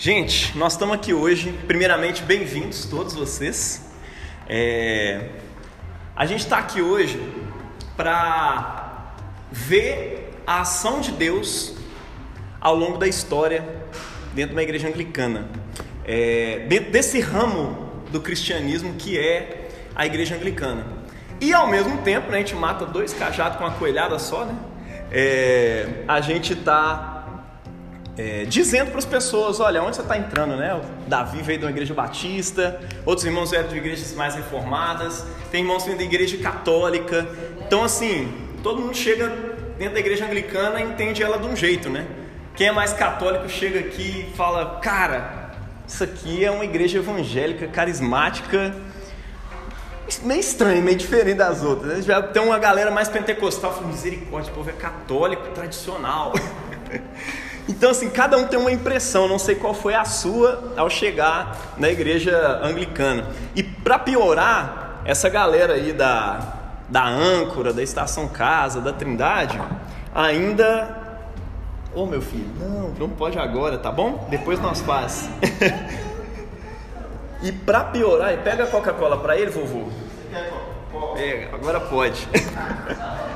Gente, nós estamos aqui hoje. Primeiramente, bem-vindos todos vocês. É... A gente está aqui hoje para ver a ação de Deus ao longo da história dentro da igreja anglicana, é... dentro desse ramo do cristianismo que é a igreja anglicana. E ao mesmo tempo, né, a gente mata dois cajados com uma coelhada só, né? É... A gente está é, dizendo para as pessoas: olha, onde você está entrando, né? O Davi veio de uma igreja batista, outros irmãos vieram de igrejas mais reformadas, tem irmãos vindo da igreja católica. Então, assim, todo mundo chega dentro da igreja anglicana e entende ela de um jeito, né? Quem é mais católico chega aqui e fala: cara, isso aqui é uma igreja evangélica, carismática. Meio estranho, meio diferente das outras. Né? Já tem uma galera mais pentecostal, fala, misericórdia, o povo é católico, tradicional. Então, assim, cada um tem uma impressão, não sei qual foi a sua ao chegar na igreja anglicana. E para piorar, essa galera aí da, da âncora, da estação casa, da Trindade, ainda. Ô oh, meu filho, não, não pode agora, tá bom? Depois nós faz. e para piorar, pega a Coca-Cola para ele, vovô. Pega, agora pode.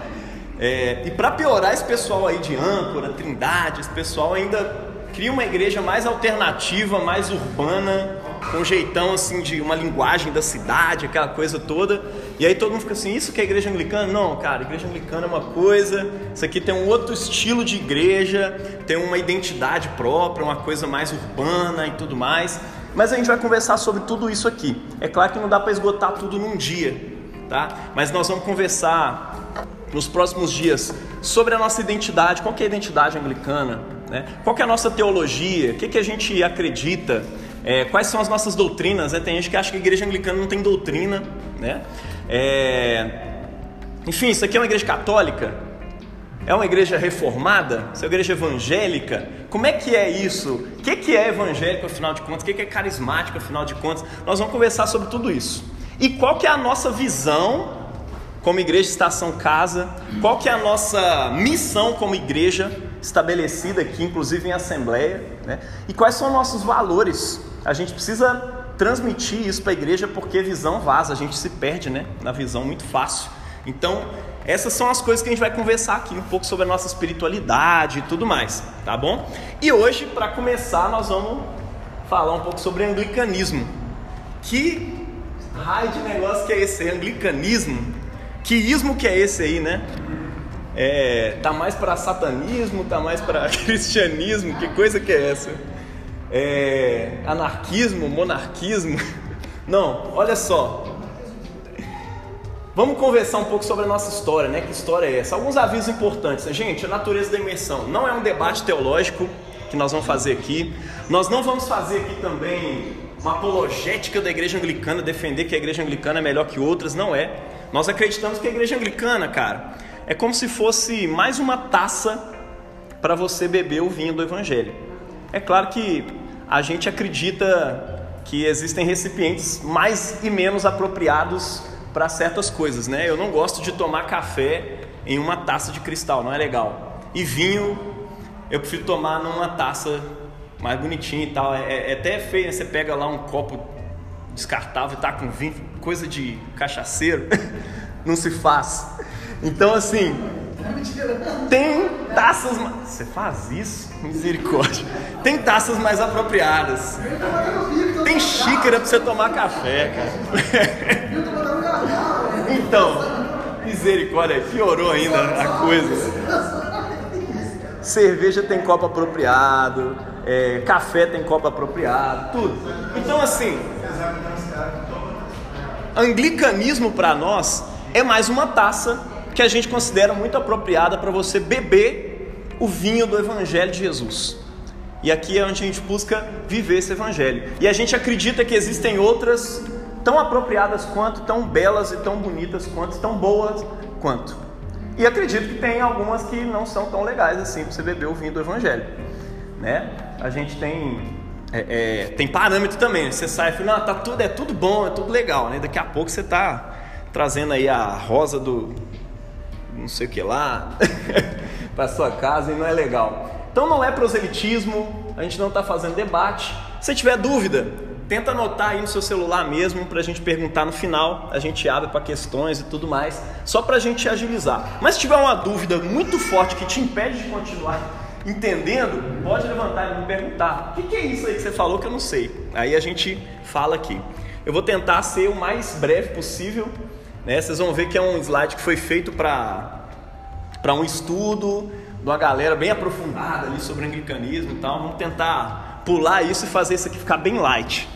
É, e para piorar, esse pessoal aí de âncora, Trindade, esse pessoal ainda cria uma igreja mais alternativa, mais urbana, com um jeitão assim de uma linguagem da cidade, aquela coisa toda. E aí todo mundo fica assim: isso que é igreja anglicana? Não, cara, igreja anglicana é uma coisa, isso aqui tem um outro estilo de igreja, tem uma identidade própria, uma coisa mais urbana e tudo mais. Mas a gente vai conversar sobre tudo isso aqui. É claro que não dá para esgotar tudo num dia, tá? Mas nós vamos conversar nos próximos dias sobre a nossa identidade, qual é a identidade anglicana, né? qual é a nossa teologia, o que, que a gente acredita, é, quais são as nossas doutrinas. Né? Tem gente que acha que a igreja anglicana não tem doutrina. Né? É... Enfim, isso aqui é uma igreja católica? É uma igreja reformada? Isso é uma igreja evangélica? Como é que é isso? O que, que é evangélico afinal de contas? O que, que é carismático afinal de contas? Nós vamos conversar sobre tudo isso. E qual que é a nossa visão como igreja Estação Casa, qual que é a nossa missão como igreja estabelecida aqui, inclusive em assembleia, né? e quais são nossos valores. A gente precisa transmitir isso para a igreja porque visão vaza, a gente se perde né? na visão muito fácil. Então, essas são as coisas que a gente vai conversar aqui, um pouco sobre a nossa espiritualidade e tudo mais, tá bom? E hoje, para começar, nós vamos falar um pouco sobre anglicanismo. Que raio de negócio que é esse? Anglicanismo? Que ismo que é esse aí, né? É, tá mais para satanismo, tá mais para cristianismo, que coisa que é essa? É, anarquismo, monarquismo? Não, olha só. Vamos conversar um pouco sobre a nossa história, né? Que história é essa? Alguns avisos importantes. Gente, a natureza da imersão não é um debate teológico que nós vamos fazer aqui. Nós não vamos fazer aqui também uma apologética da igreja anglicana, defender que a igreja anglicana é melhor que outras, não é. Nós acreditamos que a igreja anglicana, cara, é como se fosse mais uma taça para você beber o vinho do evangelho. É claro que a gente acredita que existem recipientes mais e menos apropriados para certas coisas, né? Eu não gosto de tomar café em uma taça de cristal, não é legal. E vinho, eu prefiro tomar numa taça mais bonitinha e tal. É, é até feio, né? Você pega lá um copo descartável e tá com vinho, coisa de cachaceiro, não se faz. Então, assim, tem taças. Você faz isso? Misericórdia. Tem taças mais apropriadas. Tem xícara pra você tomar café, cara. Então, misericórdia, piorou ainda a coisa. Cerveja tem copo apropriado, é, café tem copo apropriado, tudo. Então, assim, Anglicanismo para nós é mais uma taça que a gente considera muito apropriada para você beber o vinho do Evangelho de Jesus. E aqui é onde a gente busca viver esse Evangelho. E a gente acredita que existem outras tão apropriadas quanto, tão belas e tão bonitas quanto, tão boas quanto. E acredito que tem algumas que não são tão legais assim para você beber o vinho do Evangelho. Né? A gente tem é, é, tem parâmetro também. Você sai e fala, não, tá tudo, é tudo bom, é tudo legal, né? Daqui a pouco você tá trazendo aí a rosa do não sei o que lá para sua casa e não é legal. Então não é proselitismo, a gente não está fazendo debate. Se tiver dúvida, tenta anotar aí no seu celular mesmo para a gente perguntar no final. A gente abre para questões e tudo mais, só para a gente agilizar. Mas se tiver uma dúvida muito forte que te impede de continuar entendendo, pode levantar e me perguntar: o que, é isso aí que você falou que eu não sei? Aí a gente fala aqui. Eu vou tentar ser o mais breve possível. Né? Vocês vão ver que é um slide que foi feito para um estudo de uma galera bem aprofundada ali sobre anglicanismo e tal. Vamos tentar pular isso e fazer isso aqui ficar bem light.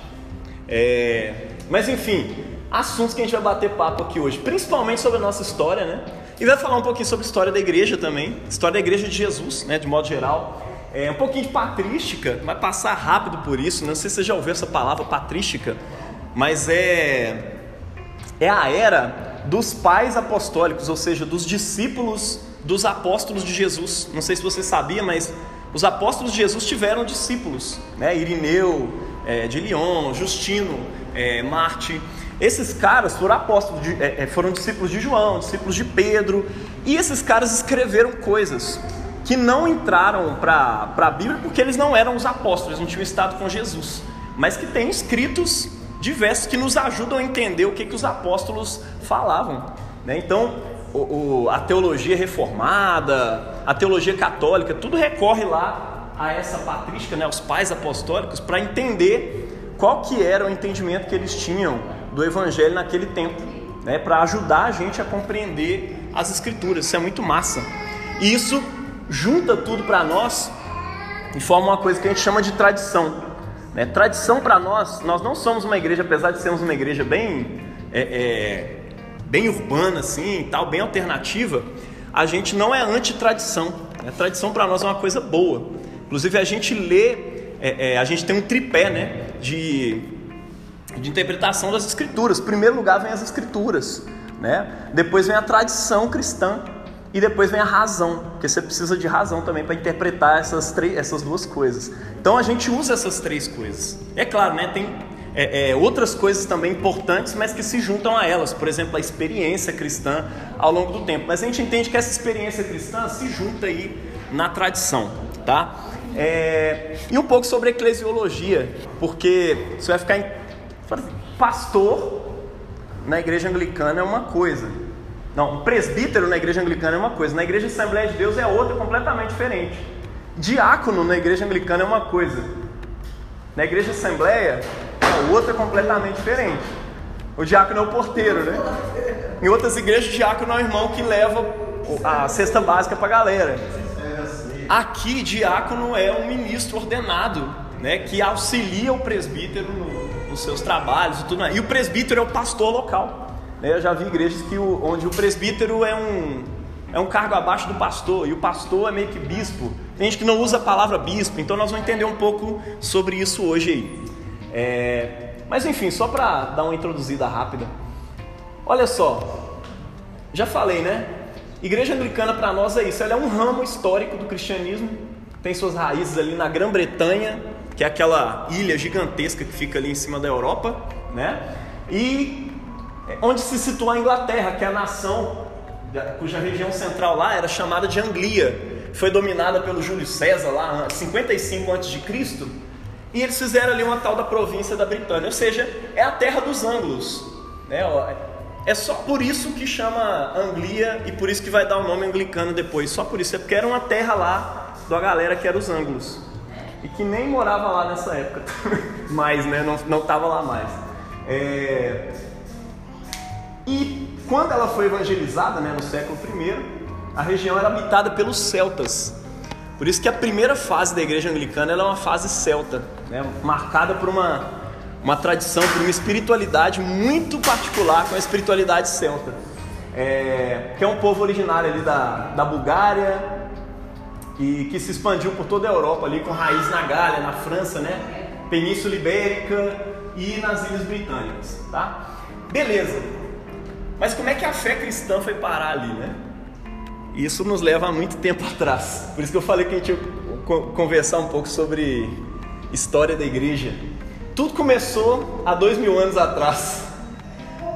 É... Mas enfim, assuntos que a gente vai bater papo aqui hoje, principalmente sobre a nossa história, né? E vai falar um pouquinho sobre a história da igreja também, história da igreja de Jesus, né, de modo geral. É um pouquinho de patrística, vai passar rápido por isso, não sei se você já ouviu essa palavra patrística, mas é é a era dos pais apostólicos, ou seja, dos discípulos dos apóstolos de Jesus. Não sei se você sabia, mas os apóstolos de Jesus tiveram discípulos, né? Irineu, é, de Lyon, Justino, é, Marte. Esses caras foram apóstolos, de, é, é, foram discípulos de João, discípulos de Pedro, e esses caras escreveram coisas que não entraram para a Bíblia porque eles não eram os apóstolos, não tinham estado com Jesus, mas que têm escritos diversos que nos ajudam a entender o que, que os apóstolos falavam. Né? Então, o, o, a teologia reformada, a teologia católica, tudo recorre lá a essa patrística, né, os pais apostólicos, para entender qual que era o entendimento que eles tinham do Evangelho naquele tempo, né, para ajudar a gente a compreender as Escrituras. Isso é muito massa. E isso junta tudo para nós e forma uma coisa que a gente chama de tradição. Né? Tradição para nós, nós não somos uma igreja, apesar de sermos uma igreja bem, é, é, bem urbana, assim, tal, bem alternativa, a gente não é anti-tradição. Né? Tradição para nós é uma coisa boa. Inclusive a gente lê, é, é, a gente tem um tripé né, de de interpretação das escrituras. Em primeiro lugar vem as escrituras, né? Depois vem a tradição cristã e depois vem a razão, porque você precisa de razão também para interpretar essas, três, essas duas coisas. Então a gente usa essas três coisas. É claro, né? Tem é, é, outras coisas também importantes, mas que se juntam a elas. Por exemplo, a experiência cristã ao longo do tempo. Mas a gente entende que essa experiência cristã se junta aí na tradição, tá? É, e um pouco sobre eclesiologia, porque você vai ficar pastor na igreja anglicana é uma coisa. Não, presbítero na igreja anglicana é uma coisa. Na igreja Assembleia de Deus é outra completamente diferente. Diácono na igreja anglicana é uma coisa. Na igreja Assembleia é outra completamente diferente. O diácono é o porteiro, né? Em outras igrejas, o diácono é o irmão que leva a cesta básica para a galera. Aqui, diácono é um ministro ordenado, né? Que auxilia o presbítero no, os seus trabalhos e tudo mais. E o presbítero é o pastor local. Né? Eu já vi igrejas que o, onde o presbítero é um, é um cargo abaixo do pastor, e o pastor é meio que bispo. Tem gente que não usa a palavra bispo, então nós vamos entender um pouco sobre isso hoje aí. É, mas enfim, só para dar uma introduzida rápida. Olha só, já falei, né? Igreja anglicana para nós é isso, ela é um ramo histórico do cristianismo, tem suas raízes ali na Grã-Bretanha, que é aquela ilha gigantesca que fica ali em cima da Europa, né? E onde se situa a Inglaterra, que é a nação cuja região central lá era chamada de Anglia, foi dominada pelo Júlio César lá 55 a.C. E eles fizeram ali uma tal da província da Britânia, ou seja, é a terra dos ângulos, né? É só por isso que chama Anglia e por isso que vai dar o nome anglicano depois. Só por isso, é porque era uma terra lá da galera que era os ângulos e que nem morava lá nessa época, mais, né? Não, não tava lá mais. É... E quando ela foi evangelizada, né, no século I, a região era habitada pelos celtas. Por isso que a primeira fase da igreja anglicana é uma fase celta, né, marcada por uma, uma tradição, por uma espiritualidade muito particular com a espiritualidade celta. É, que é um povo originário ali da, da Bulgária, e que se expandiu por toda a Europa ali com raiz na Gália, na França, né? Península Ibérica e nas Ilhas Britânicas, tá? Beleza. Mas como é que a fé cristã foi parar ali, né? Isso nos leva a muito tempo atrás. Por isso que eu falei que a gente ia conversar um pouco sobre história da igreja. Tudo começou há dois mil anos atrás,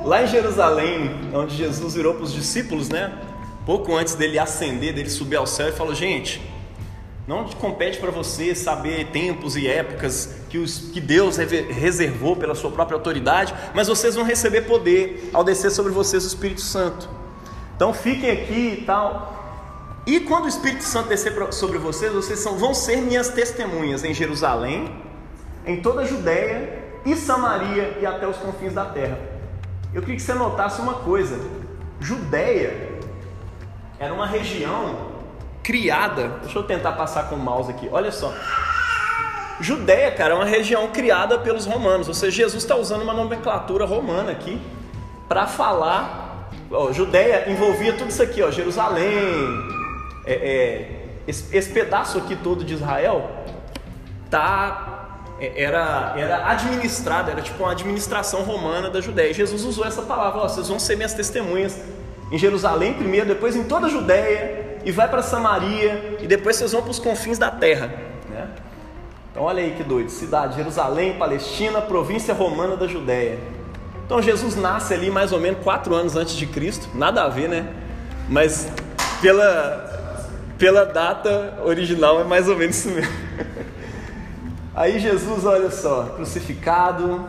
lá em Jerusalém, onde Jesus virou para os discípulos, né? pouco antes dele ascender, dele subir ao céu, e falou: Gente, Não compete para você saber tempos e épocas que, os, que Deus reservou pela sua própria autoridade, mas vocês vão receber poder ao descer sobre vocês o Espírito Santo. Então fiquem aqui e tal. E quando o Espírito Santo descer sobre vocês, vocês são, vão ser minhas testemunhas em Jerusalém, em toda a Judéia e Samaria e até os confins da terra. Eu queria que você notasse uma coisa: Judéia era uma região criada. Deixa eu tentar passar com o mouse aqui. Olha só. Judéia, cara, é uma região criada pelos romanos. Ou seja, Jesus está usando uma nomenclatura romana aqui para falar. Ó, Judéia envolvia tudo isso aqui, ó, Jerusalém. É, é, esse, esse, pedaço aqui todo de Israel tá, é, era, era administrado, era tipo uma administração romana da Judéia. Jesus usou essa palavra: ó, vocês vão ser minhas testemunhas em Jerusalém primeiro, depois em toda a Judéia e vai para Samaria e depois vocês vão para os confins da terra. Né? Então olha aí que doido, cidade, Jerusalém, Palestina, província romana da Judéia. Então Jesus nasce ali mais ou menos quatro anos antes de Cristo, nada a ver, né? Mas pela, pela data original é mais ou menos isso mesmo. Aí Jesus, olha só, crucificado,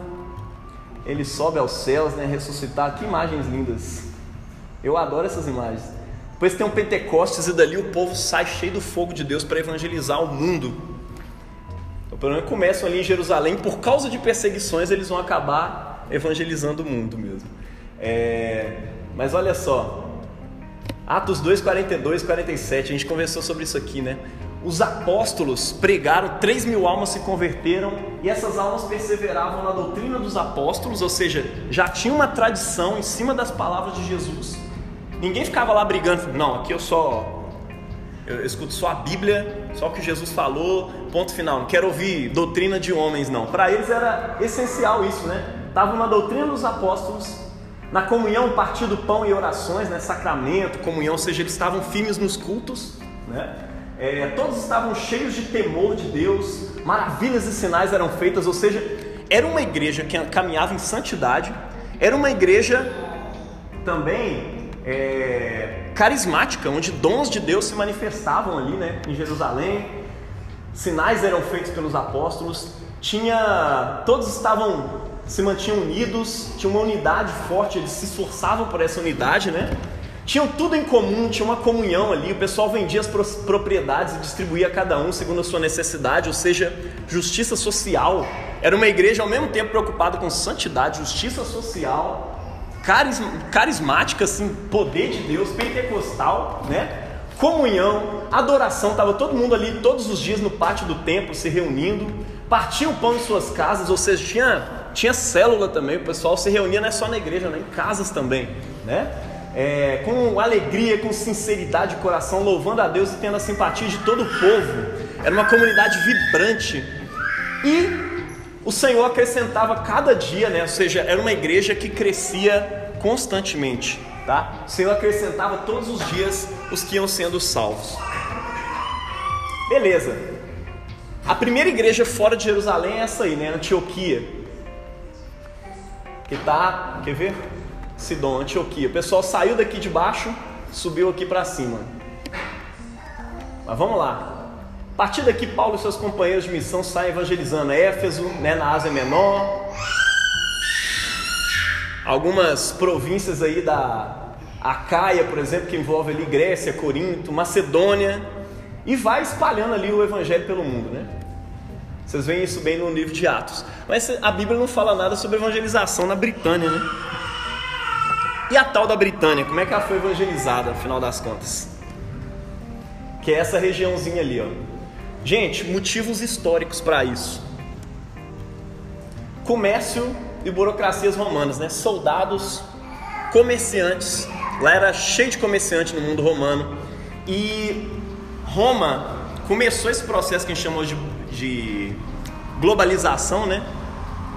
ele sobe aos céus, né? Ressuscitar, que imagens lindas. Eu adoro essas imagens. Depois tem um Pentecostes e dali o povo sai cheio do fogo de Deus para evangelizar o mundo. Então, pelo menos começam ali em Jerusalém, por causa de perseguições, eles vão acabar evangelizando o mundo mesmo. É... Mas olha só, Atos 2, 42, 47, a gente conversou sobre isso aqui, né? Os apóstolos pregaram, 3 mil almas se converteram e essas almas perseveravam na doutrina dos apóstolos, ou seja, já tinha uma tradição em cima das palavras de Jesus. Ninguém ficava lá brigando, não, aqui eu só eu, escuto só a Bíblia, só o que Jesus falou, ponto final. Não quero ouvir doutrina de homens, não. Para eles era essencial isso, né? Estava na doutrina dos apóstolos, na comunhão, partir do pão e orações, né? Sacramento, comunhão, ou seja, eles estavam firmes nos cultos, né? É, todos estavam cheios de temor de Deus, maravilhas e sinais eram feitas, ou seja, era uma igreja que caminhava em santidade, era uma igreja também é, carismática, onde dons de Deus se manifestavam ali, né, em Jerusalém. Sinais eram feitos pelos apóstolos. Tinha, todos estavam se mantinham unidos, tinha uma unidade forte, eles se esforçavam por essa unidade, né? Tinham tudo em comum, tinha uma comunhão ali, o pessoal vendia as propriedades e distribuía a cada um segundo a sua necessidade, ou seja, justiça social. Era uma igreja ao mesmo tempo preocupada com santidade, justiça social carismática, assim, poder de Deus, pentecostal, né? Comunhão, adoração, estava todo mundo ali todos os dias no pátio do templo se reunindo, partiam o pão em suas casas, ou seja, tinha, tinha célula também, o pessoal se reunia não é só na igreja, né? em casas também, né? É, com alegria, com sinceridade de coração, louvando a Deus e tendo a simpatia de todo o povo. Era uma comunidade vibrante. E o Senhor acrescentava cada dia, né? Ou seja, era uma igreja que crescia constantemente, tá? O Senhor acrescentava todos os dias os que iam sendo salvos. Beleza. A primeira igreja fora de Jerusalém é essa aí, né? Antioquia. Que tá, quer ver? Sidon, Antioquia. O pessoal saiu daqui de baixo, subiu aqui para cima. Mas vamos lá. A partir daqui, Paulo e seus companheiros de missão saem evangelizando Éfeso, né, na Ásia Menor, algumas províncias aí da Acaia, por exemplo, que envolve ali Grécia, Corinto, Macedônia, e vai espalhando ali o evangelho pelo mundo, né? Vocês veem isso bem no livro de Atos. Mas a Bíblia não fala nada sobre evangelização na Britânia, né? E a tal da Britânia, como é que ela foi evangelizada, afinal das contas? Que é essa regiãozinha ali, ó. Gente, motivos históricos para isso. Comércio e burocracias romanas, né? Soldados, comerciantes. Lá era cheio de comerciante no mundo romano. E Roma começou esse processo que a gente chamou de, de globalização, né?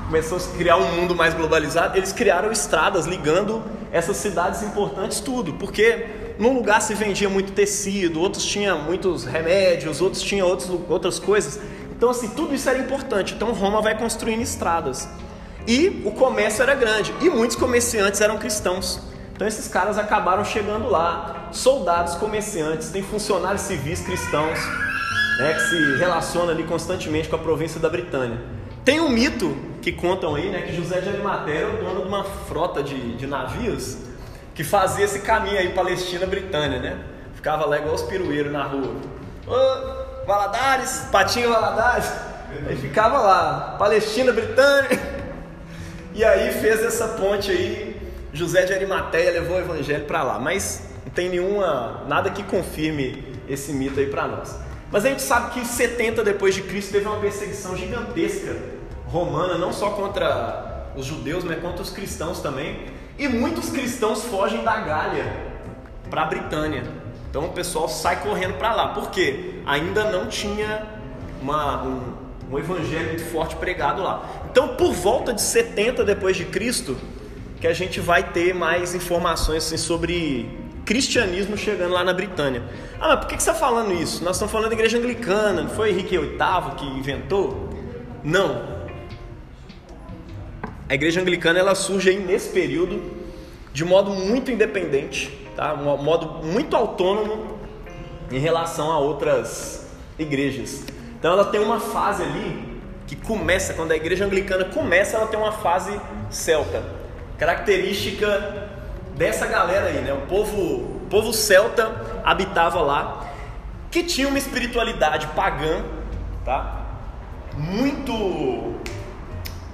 Começou a criar um mundo mais globalizado. Eles criaram estradas ligando essas cidades importantes tudo, porque num lugar se vendia muito tecido, outros tinham muitos remédios, outros tinham outros, outras coisas. Então, assim, tudo isso era importante. Então, Roma vai construindo estradas. E o comércio era grande, e muitos comerciantes eram cristãos. Então, esses caras acabaram chegando lá. Soldados, comerciantes, tem funcionários civis cristãos. né, que se relaciona ali constantemente com a província da Britânia. Tem um mito que contam aí, né, que José de Arimateia era o dono de uma frota de, de navios que fazia esse caminho aí Palestina-Britânia, né? Ficava lá igual os pirueiros na rua. Ô, Valadares, Patinho Valadares. Aí ficava lá, Palestina-Britânia. E aí fez essa ponte aí, José de Arimateia levou o evangelho para lá. Mas não tem nenhuma, nada que confirme esse mito aí para nós. Mas a gente sabe que 70 depois de Cristo teve uma perseguição gigantesca romana, não só contra os judeus, mas contra os cristãos também. E muitos cristãos fogem da Gália para a Britânia. Então o pessoal sai correndo para lá. Por quê? Ainda não tinha uma, um, um evangelho muito forte pregado lá. Então, por volta de 70 depois de Cristo, que a gente vai ter mais informações assim, sobre cristianismo chegando lá na Britânia. Ah, mas por que, você está falando isso? Nós estamos falando da igreja anglicana, não foi Henrique VIII que inventou? Não. A igreja anglicana ela surge aí nesse período de modo muito independente, tá? um modo muito autônomo em relação a outras igrejas. Então ela tem uma fase ali que começa, quando a igreja anglicana começa, ela tem uma fase celta, característica dessa galera aí, né? O povo, o povo celta habitava lá, que tinha uma espiritualidade pagã, tá? Muito,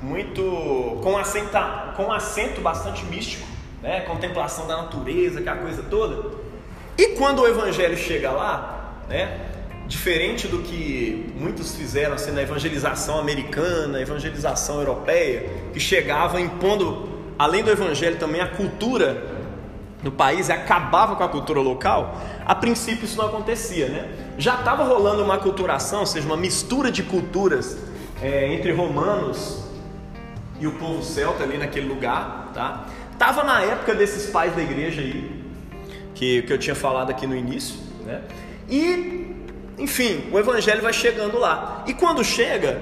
muito com acento, com acento bastante místico, né? Contemplação da natureza, aquela coisa toda. E quando o evangelho chega lá, né? Diferente do que muitos fizeram assim, na evangelização americana, evangelização europeia, que chegava impondo além do evangelho, também a cultura do país e acabava com a cultura local, a princípio isso não acontecia, né? Já estava rolando uma culturação, ou seja, uma mistura de culturas é, entre romanos e o povo celta ali naquele lugar, tá? Tava na época desses pais da igreja aí, que, que eu tinha falado aqui no início, né? E, enfim, o evangelho vai chegando lá. E quando chega,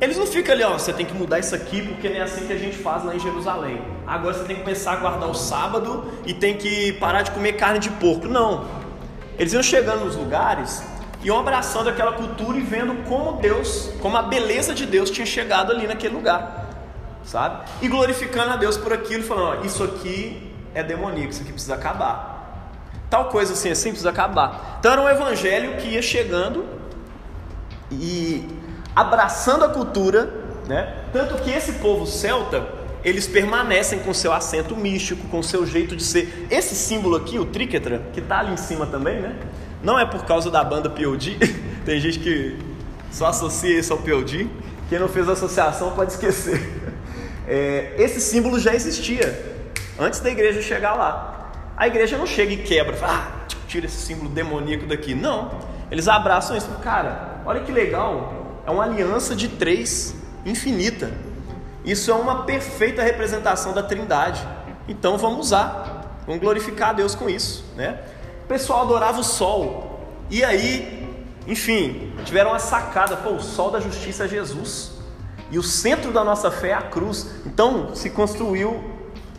eles não ficam ali, ó, você tem que mudar isso aqui porque não é assim que a gente faz lá em Jerusalém. Agora você tem que começar a guardar o sábado e tem que parar de comer carne de porco. Não. Eles iam chegando nos lugares iam abraçando aquela cultura e vendo como Deus, como a beleza de Deus tinha chegado ali naquele lugar. Sabe? E glorificando a Deus por aquilo, falando, ó, isso aqui é demoníaco, isso aqui precisa acabar. Tal coisa assim, assim precisa acabar. Então era um evangelho que ia chegando e abraçando a cultura, né? Tanto que esse povo celta, eles permanecem com seu acento místico, com seu jeito de ser. Esse símbolo aqui, o tríquetra, que está ali em cima também, né? Não é por causa da banda POD. Tem gente que só associa isso ao POD. Quem não fez associação pode esquecer. É, esse símbolo já existia antes da igreja chegar lá. A igreja não chega e quebra, fala, ah, tira esse símbolo demoníaco daqui. Não. Eles abraçam isso. Cara, olha que legal é uma aliança de três infinita. Isso é uma perfeita representação da Trindade. Então vamos usar, vamos glorificar a Deus com isso, né? O pessoal adorava o sol. E aí, enfim, tiveram uma sacada, pô, o sol da justiça é Jesus. E o centro da nossa fé é a cruz. Então se construiu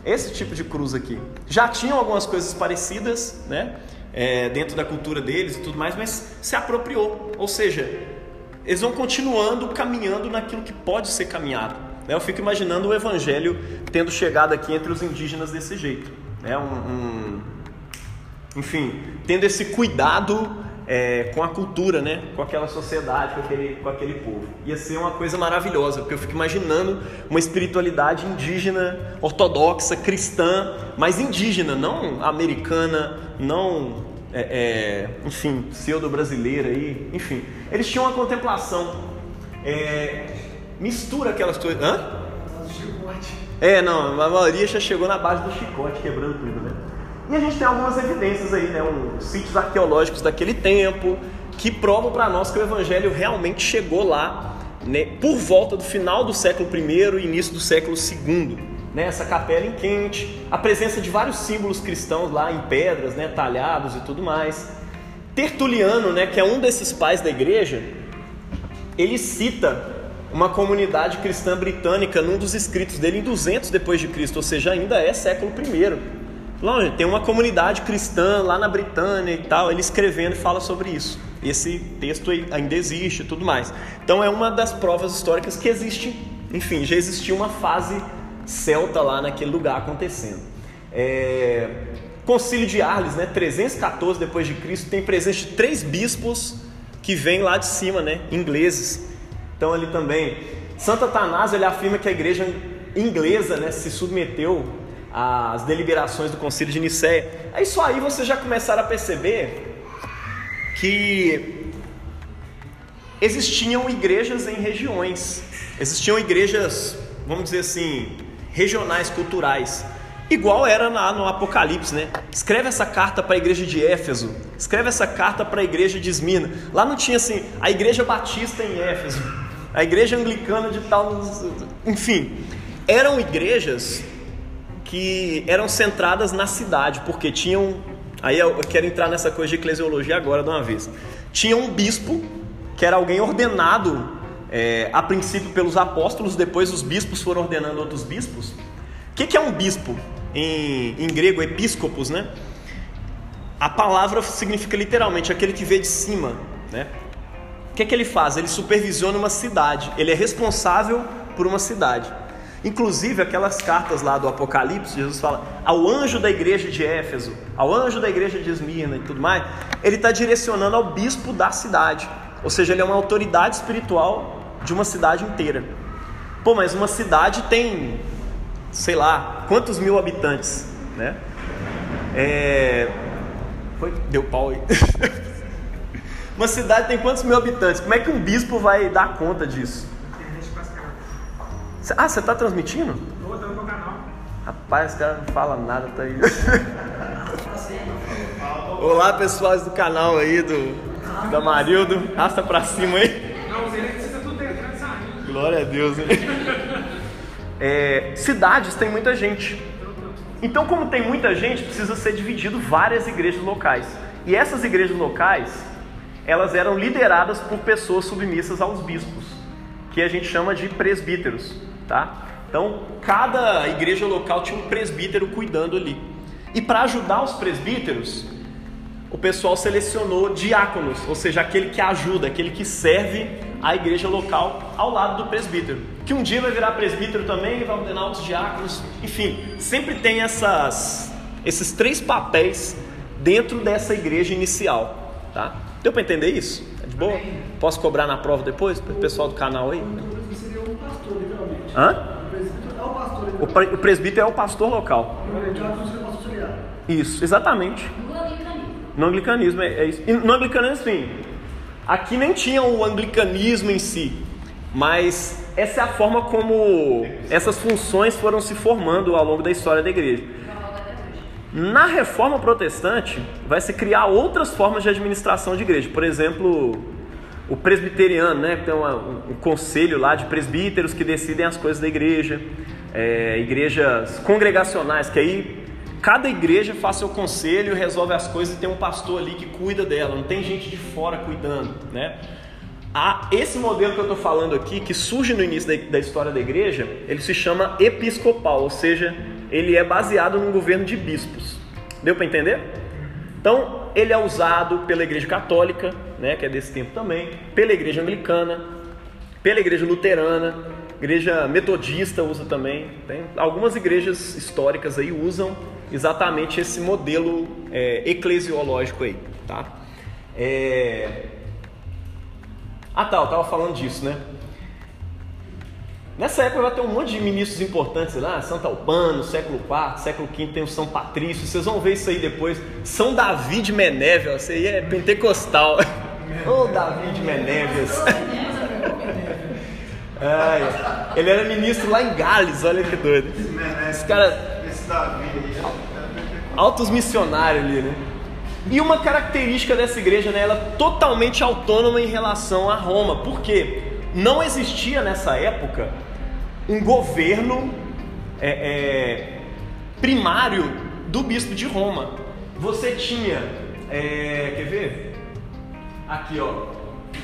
esse tipo de cruz aqui. Já tinham algumas coisas parecidas, né? É, dentro da cultura deles e tudo mais, mas se apropriou. Ou seja, eles vão continuando caminhando naquilo que pode ser caminhado. Né? Eu fico imaginando o evangelho tendo chegado aqui entre os indígenas desse jeito. Né? Um, um, enfim, tendo esse cuidado é, com a cultura, né? com aquela sociedade, com aquele, com aquele povo. Ia ser uma coisa maravilhosa, porque eu fico imaginando uma espiritualidade indígena, ortodoxa, cristã, mas indígena, não americana, não é, é, enfim, pseudo-brasileira aí, enfim. Eles tinham uma contemplação, é, mistura aquelas coisas. Hã? É, não, a maioria já chegou na base do chicote, quebrando tudo, né? E a gente tem algumas evidências aí, né? Um, sítios arqueológicos daquele tempo que provam para nós que o evangelho realmente chegou lá né, por volta do final do século I e início do século II né, essa capela em quente, a presença de vários símbolos cristãos lá em pedras, né, talhados e tudo mais. Tertuliano, né, que é um desses pais da igreja, ele cita uma comunidade cristã britânica num dos escritos dele em 200 depois de Cristo, ou seja, ainda é século I. Tem uma comunidade cristã lá na Britânia e tal, ele escrevendo e fala sobre isso. esse texto ainda existe e tudo mais. Então é uma das provas históricas que existe, enfim, já existia uma fase celta lá naquele lugar acontecendo. É... Concílio de Arles, né, 314 depois de Cristo, tem presença de três bispos que vêm lá de cima, né, ingleses. Então ali também, Santo Atanásio ele afirma que a igreja inglesa, né, se submeteu às deliberações do Concílio de Nicéia. É isso aí vocês já começaram a perceber que existiam igrejas em regiões, existiam igrejas, vamos dizer assim, regionais, culturais. Igual era lá no Apocalipse, né? Escreve essa carta para a igreja de Éfeso, escreve essa carta para a igreja de Esmirna. Lá não tinha assim, a igreja batista em Éfeso, a igreja anglicana de tal. Enfim, eram igrejas que eram centradas na cidade, porque tinham. Aí eu quero entrar nessa coisa de eclesiologia agora de uma vez. Tinha um bispo, que era alguém ordenado é, a princípio pelos apóstolos, depois os bispos foram ordenando outros bispos. O que, que é um bispo? Em, em grego, episcopos, né? A palavra significa literalmente aquele que vê de cima, né? O que, que ele faz? Ele supervisiona uma cidade, ele é responsável por uma cidade. Inclusive, aquelas cartas lá do Apocalipse, Jesus fala ao anjo da igreja de Éfeso, ao anjo da igreja de Esmirna e tudo mais, ele está direcionando ao bispo da cidade. Ou seja, ele é uma autoridade espiritual de uma cidade inteira. Pô, mas uma cidade tem, sei lá, quantos mil habitantes, né? É... Foi? Deu pau aí. uma cidade tem quantos mil habitantes? Como é que um bispo vai dar conta disso? Ah, você está transmitindo? Estou, estou no meu canal. Rapaz, esse cara não fala nada, tá aí. Olá, pessoal do canal aí, do da Marildo. Rasta pra cima aí. Não, você nem precisa tudo entrando e saindo. Glória a Deus, hein? É, cidades tem muita gente. Então, como tem muita gente, precisa ser dividido várias igrejas locais. E essas igrejas locais, elas eram lideradas por pessoas submissas aos bispos, que a gente chama de presbíteros tá? Então, cada igreja local tinha um presbítero cuidando ali. E para ajudar os presbíteros, o pessoal selecionou diáconos, ou seja, aquele que ajuda, aquele que serve a igreja local ao lado do presbítero. Que um dia vai virar presbítero também e vai ordenar outros diáconos. Enfim, sempre tem essas, esses três papéis dentro dessa igreja inicial. Tá? Deu para entender isso? É de boa? Posso cobrar na prova depois? O pessoal do canal aí? Seria um pastor, literalmente. Hã? O presbítero é o pastor. O, pre- o presbítero é o pastor local. O diácono seria o pastor auxiliar. Isso, exatamente. No anglicanismo. No anglicanismo é, é isso. E no anglicanismo, sim. Aqui nem tinha o anglicanismo em si, mas essa é a forma como essas funções foram se formando ao longo da história da igreja. Na reforma protestante, vai se criar outras formas de administração de igreja. Por exemplo, o presbiteriano, né? Tem uma- um, um conselho lá de presbíteros que decidem as coisas da igreja. É, igrejas congregacionais, que aí cada igreja faz seu conselho, resolve as coisas e tem um pastor ali que cuida dela. Não tem gente de fora cuidando, né? Há esse modelo que eu estou falando aqui, que surge no início da, da história da igreja, ele se chama episcopal, ou seja, ele é baseado num governo de bispos. Deu para entender? Então, ele é usado pela igreja católica, né, que é desse tempo também, pela igreja anglicana, pela igreja luterana, igreja metodista usa também. Tem algumas igrejas históricas aí usam exatamente esse modelo é, eclesiológico aí, tá? É, ah tá, eu tava falando disso, né? Nessa época vai ter um monte de ministros importantes lá, Santo Albano, século IV, século V tem o São Patrício, vocês vão ver isso aí depois. São Davi de Menévia, isso aí é pentecostal. Ô Davi de Menévias. Ai, ele era ministro lá em Gales, olha que doido. Esse cara, Esse Davi altos missionários ali, né? E uma característica dessa igreja, né, ela é totalmente autônoma em relação a Roma. Por quê? Não existia nessa época um governo é, é, primário do bispo de Roma. Você tinha, é, quer ver? Aqui, ó.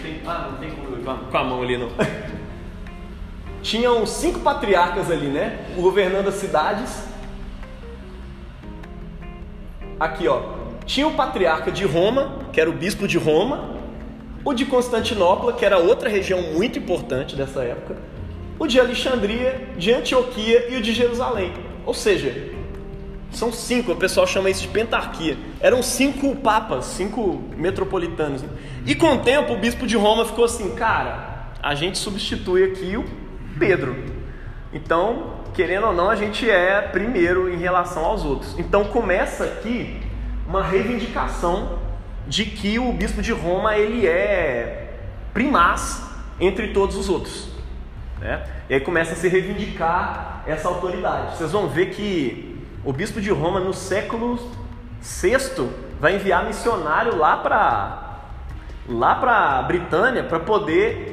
Tem- ah, não tem como com a mão ali não. Tinham cinco patriarcas ali, né? Governando as cidades. Aqui, ó. Tinha o patriarca de Roma, que era o bispo de Roma, o de Constantinopla, que era outra região muito importante dessa época, o de Alexandria, de Antioquia e o de Jerusalém. Ou seja, são cinco, o pessoal chama isso de pentarquia. Eram cinco papas, cinco metropolitanos. né? E com o tempo, o bispo de Roma ficou assim: cara, a gente substitui aqui o Pedro. Então, querendo ou não, a gente é primeiro em relação aos outros. Então, começa aqui uma reivindicação de que o bispo de Roma ele é primaz entre todos os outros. Né? E aí começa a se reivindicar essa autoridade. Vocês vão ver que o bispo de Roma, no século VI, vai enviar missionário lá para lá para Britânia para poder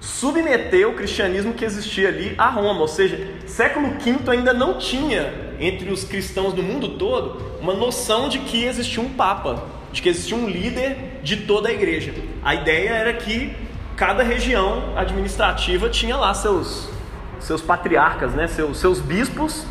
submeter o cristianismo que existia ali a Roma. Ou seja, século V ainda não tinha entre os cristãos do mundo todo uma noção de que existia um papa, de que existia um líder de toda a igreja. A ideia era que cada região administrativa tinha lá seus seus patriarcas, né, seus, seus bispos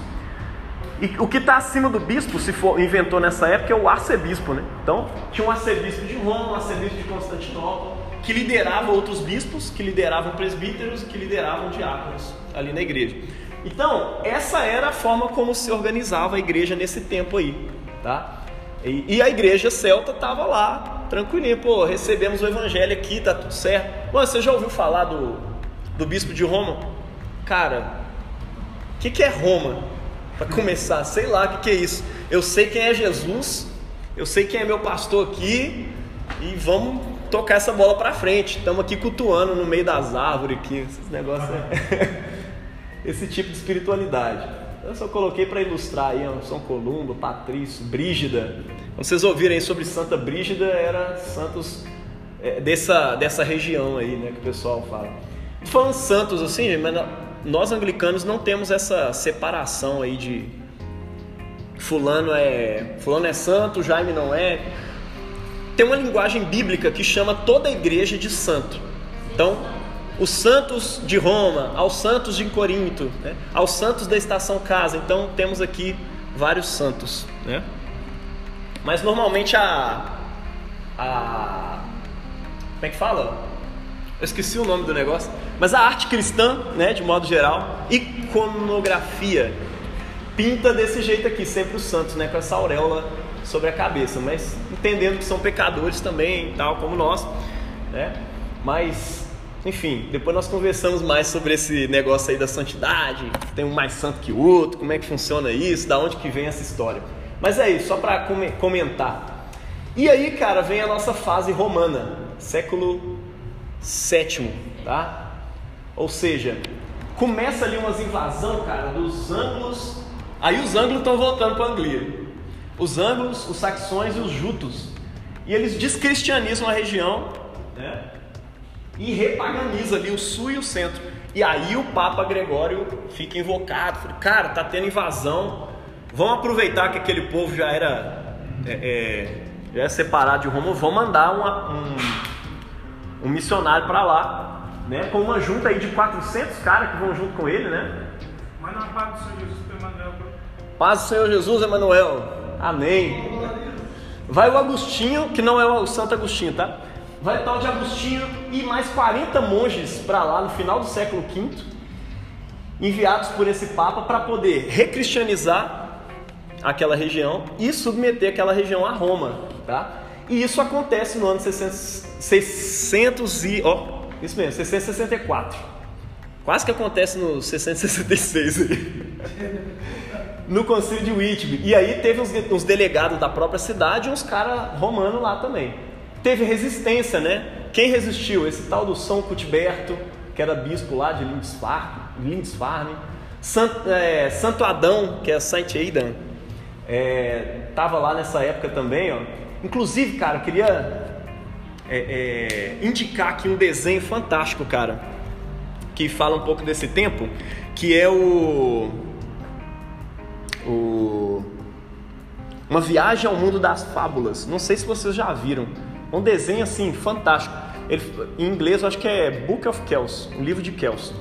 e o que está acima do bispo, se for inventou nessa época, é o arcebispo, né? Então, tinha um arcebispo de Roma, um arcebispo de Constantinopla, que liderava outros bispos, que lideravam presbíteros, que lideravam diáconos ali na igreja. Então, essa era a forma como se organizava a igreja nesse tempo aí, tá? E, e a igreja celta estava lá, tranquilinha, pô, recebemos o evangelho aqui, tá tudo certo. Mano, você já ouviu falar do, do bispo de Roma? Cara, o que, que é Roma? Para começar, sei lá o que, que é isso. Eu sei quem é Jesus, eu sei quem é meu pastor aqui e vamos tocar essa bola para frente. Estamos aqui cultuando no meio das árvores aqui, esses negócios. Esse tipo de espiritualidade. Eu só coloquei para ilustrar aí São Columbo, Patrício, Brígida. Quando vocês ouvirem sobre Santa Brígida, era santos é, dessa, dessa região aí, né, que o pessoal fala. Tô falando santos assim, mas nós anglicanos não temos essa separação aí de fulano é fulano é santo, Jaime não é. Tem uma linguagem bíblica que chama toda a igreja de santo. Então, os santos de Roma, aos santos de Corinto, né? aos santos da estação casa. Então, temos aqui vários santos, né? Mas normalmente a a como é que fala? Eu esqueci o nome do negócio, mas a arte cristã, né, de modo geral, iconografia, pinta desse jeito aqui, sempre os santos, né, com essa auréola sobre a cabeça, mas entendendo que são pecadores também, tal como nós, né? Mas, enfim, depois nós conversamos mais sobre esse negócio aí da santidade, tem um mais santo que o outro, como é que funciona isso, da onde que vem essa história. Mas é isso, só para comentar. E aí, cara, vem a nossa fase romana, século sétimo, tá? Ou seja, começa ali umas invasão, cara, dos ângulos. Aí os ângulos estão voltando para a Anglia. Os ângulos, os saxões e os jutos. E eles descristianizam a região, né? E repaganiza ali o sul e o centro. E aí o Papa Gregório fica invocado, cara, tá tendo invasão. Vamos aproveitar que aquele povo já era, é, é, já era separado de Roma, vamos mandar uma, um, um missionário para lá, né? Com uma junta aí de 400 caras que vão junto com ele, né? Manda uma paz do Senhor Jesus Emanuel. Paz do Senhor Jesus, Emanuel. Amém. Vai o Agostinho, que não é o Santo Agostinho, tá? Vai o tal de Agostinho e mais 40 monges para lá no final do século V, enviados por esse Papa para poder recristianizar aquela região e submeter aquela região a Roma, tá? E isso acontece no ano 600 e, ó, isso mesmo, 664. Quase que acontece no 666 aí. no concílio de Whitby. E aí teve uns, uns delegados da própria cidade e uns caras romanos lá também. Teve resistência, né? Quem resistiu? Esse tal do São Cuthberto, que era bispo lá de Lindisfarne. Lindisfarne. Santo, é, Santo Adão, que é Saint Aidan, é, tava lá nessa época também, ó. Inclusive, cara, eu queria é, é, indicar aqui um desenho fantástico, cara, que fala um pouco desse tempo, que é o, o uma viagem ao mundo das fábulas. Não sei se vocês já viram. Um desenho assim fantástico. Ele, em inglês eu acho que é Book of Kells, um livro de Kells.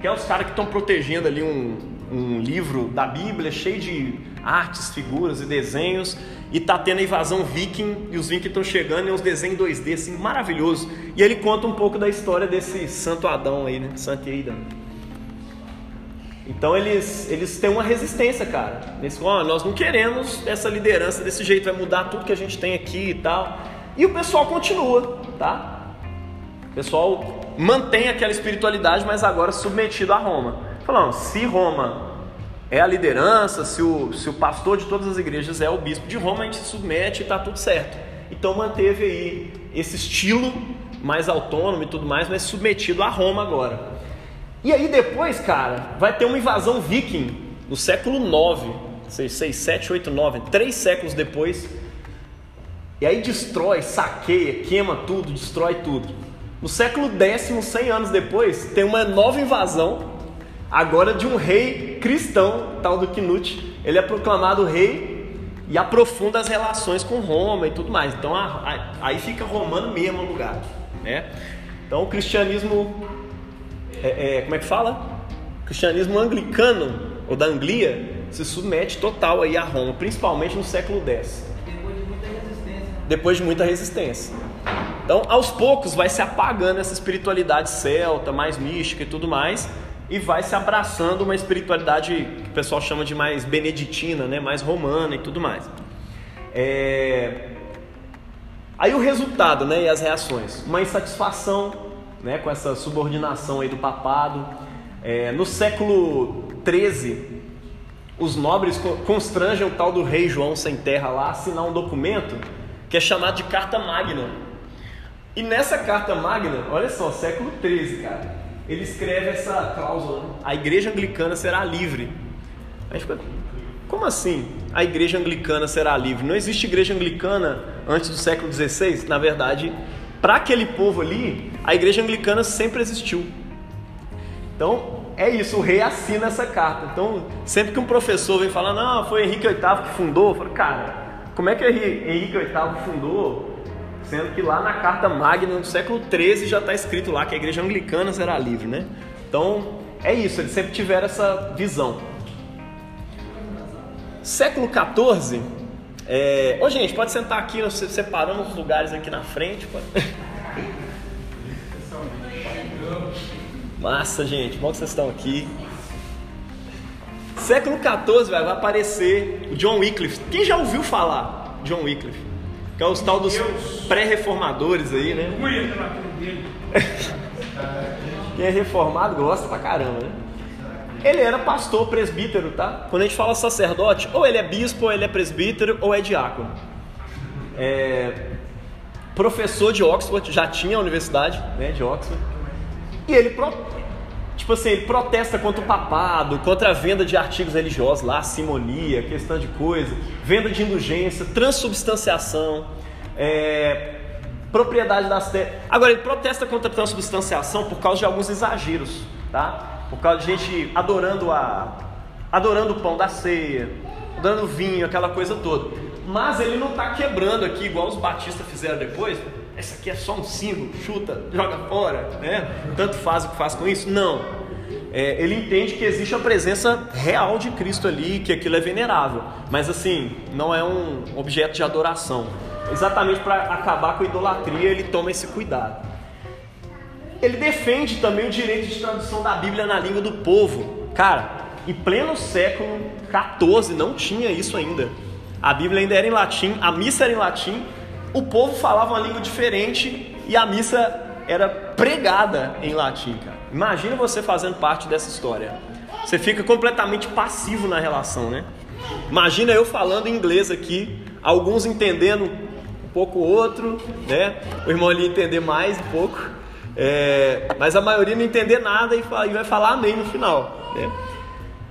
Que é os caras que estão protegendo ali um, um livro da Bíblia cheio de artes, figuras e desenhos, e tá tendo a invasão viking, e os vikings estão chegando, e uns desenhos 2D assim, maravilhoso. E ele conta um pouco da história desse Santo Adão aí, né? Santo Aidan. Então eles, eles têm uma resistência, cara. Eles falam, "Ó, nós não queremos essa liderança desse jeito, vai mudar tudo que a gente tem aqui e tal. E o pessoal continua, tá? O pessoal mantém aquela espiritualidade, mas agora submetido a Roma. Falando, se Roma é a liderança, se o, se o pastor de todas as igrejas é o bispo de Roma, a gente se submete e está tudo certo. Então manteve aí esse estilo mais autônomo e tudo mais, mas submetido a Roma agora. E aí depois, cara, vai ter uma invasão viking no século 9, 6, 6 7, 8, 9, três séculos depois. E aí destrói, saqueia, queima tudo, destrói tudo. No século décimo, 100 anos depois, tem uma nova invasão, agora de um rei cristão, tal do Knut. Ele é proclamado rei e aprofunda as relações com Roma e tudo mais. Então a- a- aí fica romano mesmo o lugar, né? Então o cristianismo, é- é, como é que fala? O cristianismo anglicano ou da Anglia se submete total aí a Roma, principalmente no século X Depois de muita resistência. depois de muita resistência. Então, aos poucos, vai se apagando essa espiritualidade celta, mais mística e tudo mais, e vai se abraçando uma espiritualidade que o pessoal chama de mais beneditina, né? mais romana e tudo mais. É... Aí o resultado né? e as reações: uma insatisfação né? com essa subordinação aí do papado. É, no século XIII, os nobres co- constrangem o tal do rei João sem terra lá assinar um documento que é chamado de Carta Magna. E nessa Carta Magna, olha só, século XIII, cara, ele escreve essa cláusula: né? a igreja anglicana será livre. Aí fica, como assim a igreja anglicana será livre? Não existe igreja anglicana antes do século XVI? Na verdade, para aquele povo ali, a igreja anglicana sempre existiu. Então, é isso, o rei assina essa carta. Então, sempre que um professor vem falar, não, foi Henrique VIII que fundou, eu falo, cara, como é que Henrique VIII fundou? Sendo que lá na Carta Magna do século XIII já está escrito lá que a igreja anglicana será livre, né? Então, é isso, eles sempre tiveram essa visão. Século XIV, é... Ô gente, pode sentar aqui, nós separamos os lugares aqui na frente. Pode... Massa, gente, bom que vocês estão aqui. Século XIV vai aparecer o John Wycliffe. Quem já ouviu falar John Wycliffe? Que é os tal dos pré-reformadores aí, né? Quem é reformado gosta pra caramba, né? Ele era pastor, presbítero, tá? Quando a gente fala sacerdote, ou ele é bispo, ou ele é presbítero, ou é diácono. É... Professor de Oxford, já tinha a universidade né, de Oxford. E ele, pro- tipo assim, ele protesta contra o papado, contra a venda de artigos religiosos lá, simonia, questão de coisa, venda de indulgência, transubstanciação, é, propriedade das terras. Agora, ele protesta contra a transubstanciação por causa de alguns exageros, tá? Por causa de gente adorando a adorando o pão da ceia, dando vinho, aquela coisa toda. Mas ele não está quebrando aqui igual os batistas fizeram depois. Essa aqui é só um símbolo, chuta, joga fora, né? Tanto faz o que faz com isso? Não. É, ele entende que existe a presença real de Cristo ali, que aquilo é venerável. Mas assim, não é um objeto de adoração. Exatamente para acabar com a idolatria, ele toma esse cuidado. Ele defende também o direito de tradução da Bíblia na língua do povo. Cara, em pleno século XIV não tinha isso ainda. A Bíblia ainda era em latim, a missa era em latim, o povo falava uma língua diferente e a missa era pregada em latim, cara. Imagina você fazendo parte dessa história. Você fica completamente passivo na relação, né? Imagina eu falando inglês aqui, alguns entendendo um pouco outro, né? O irmão ali entender mais um pouco. É, mas a maioria não entender nada e, e vai falar amém no final. Né?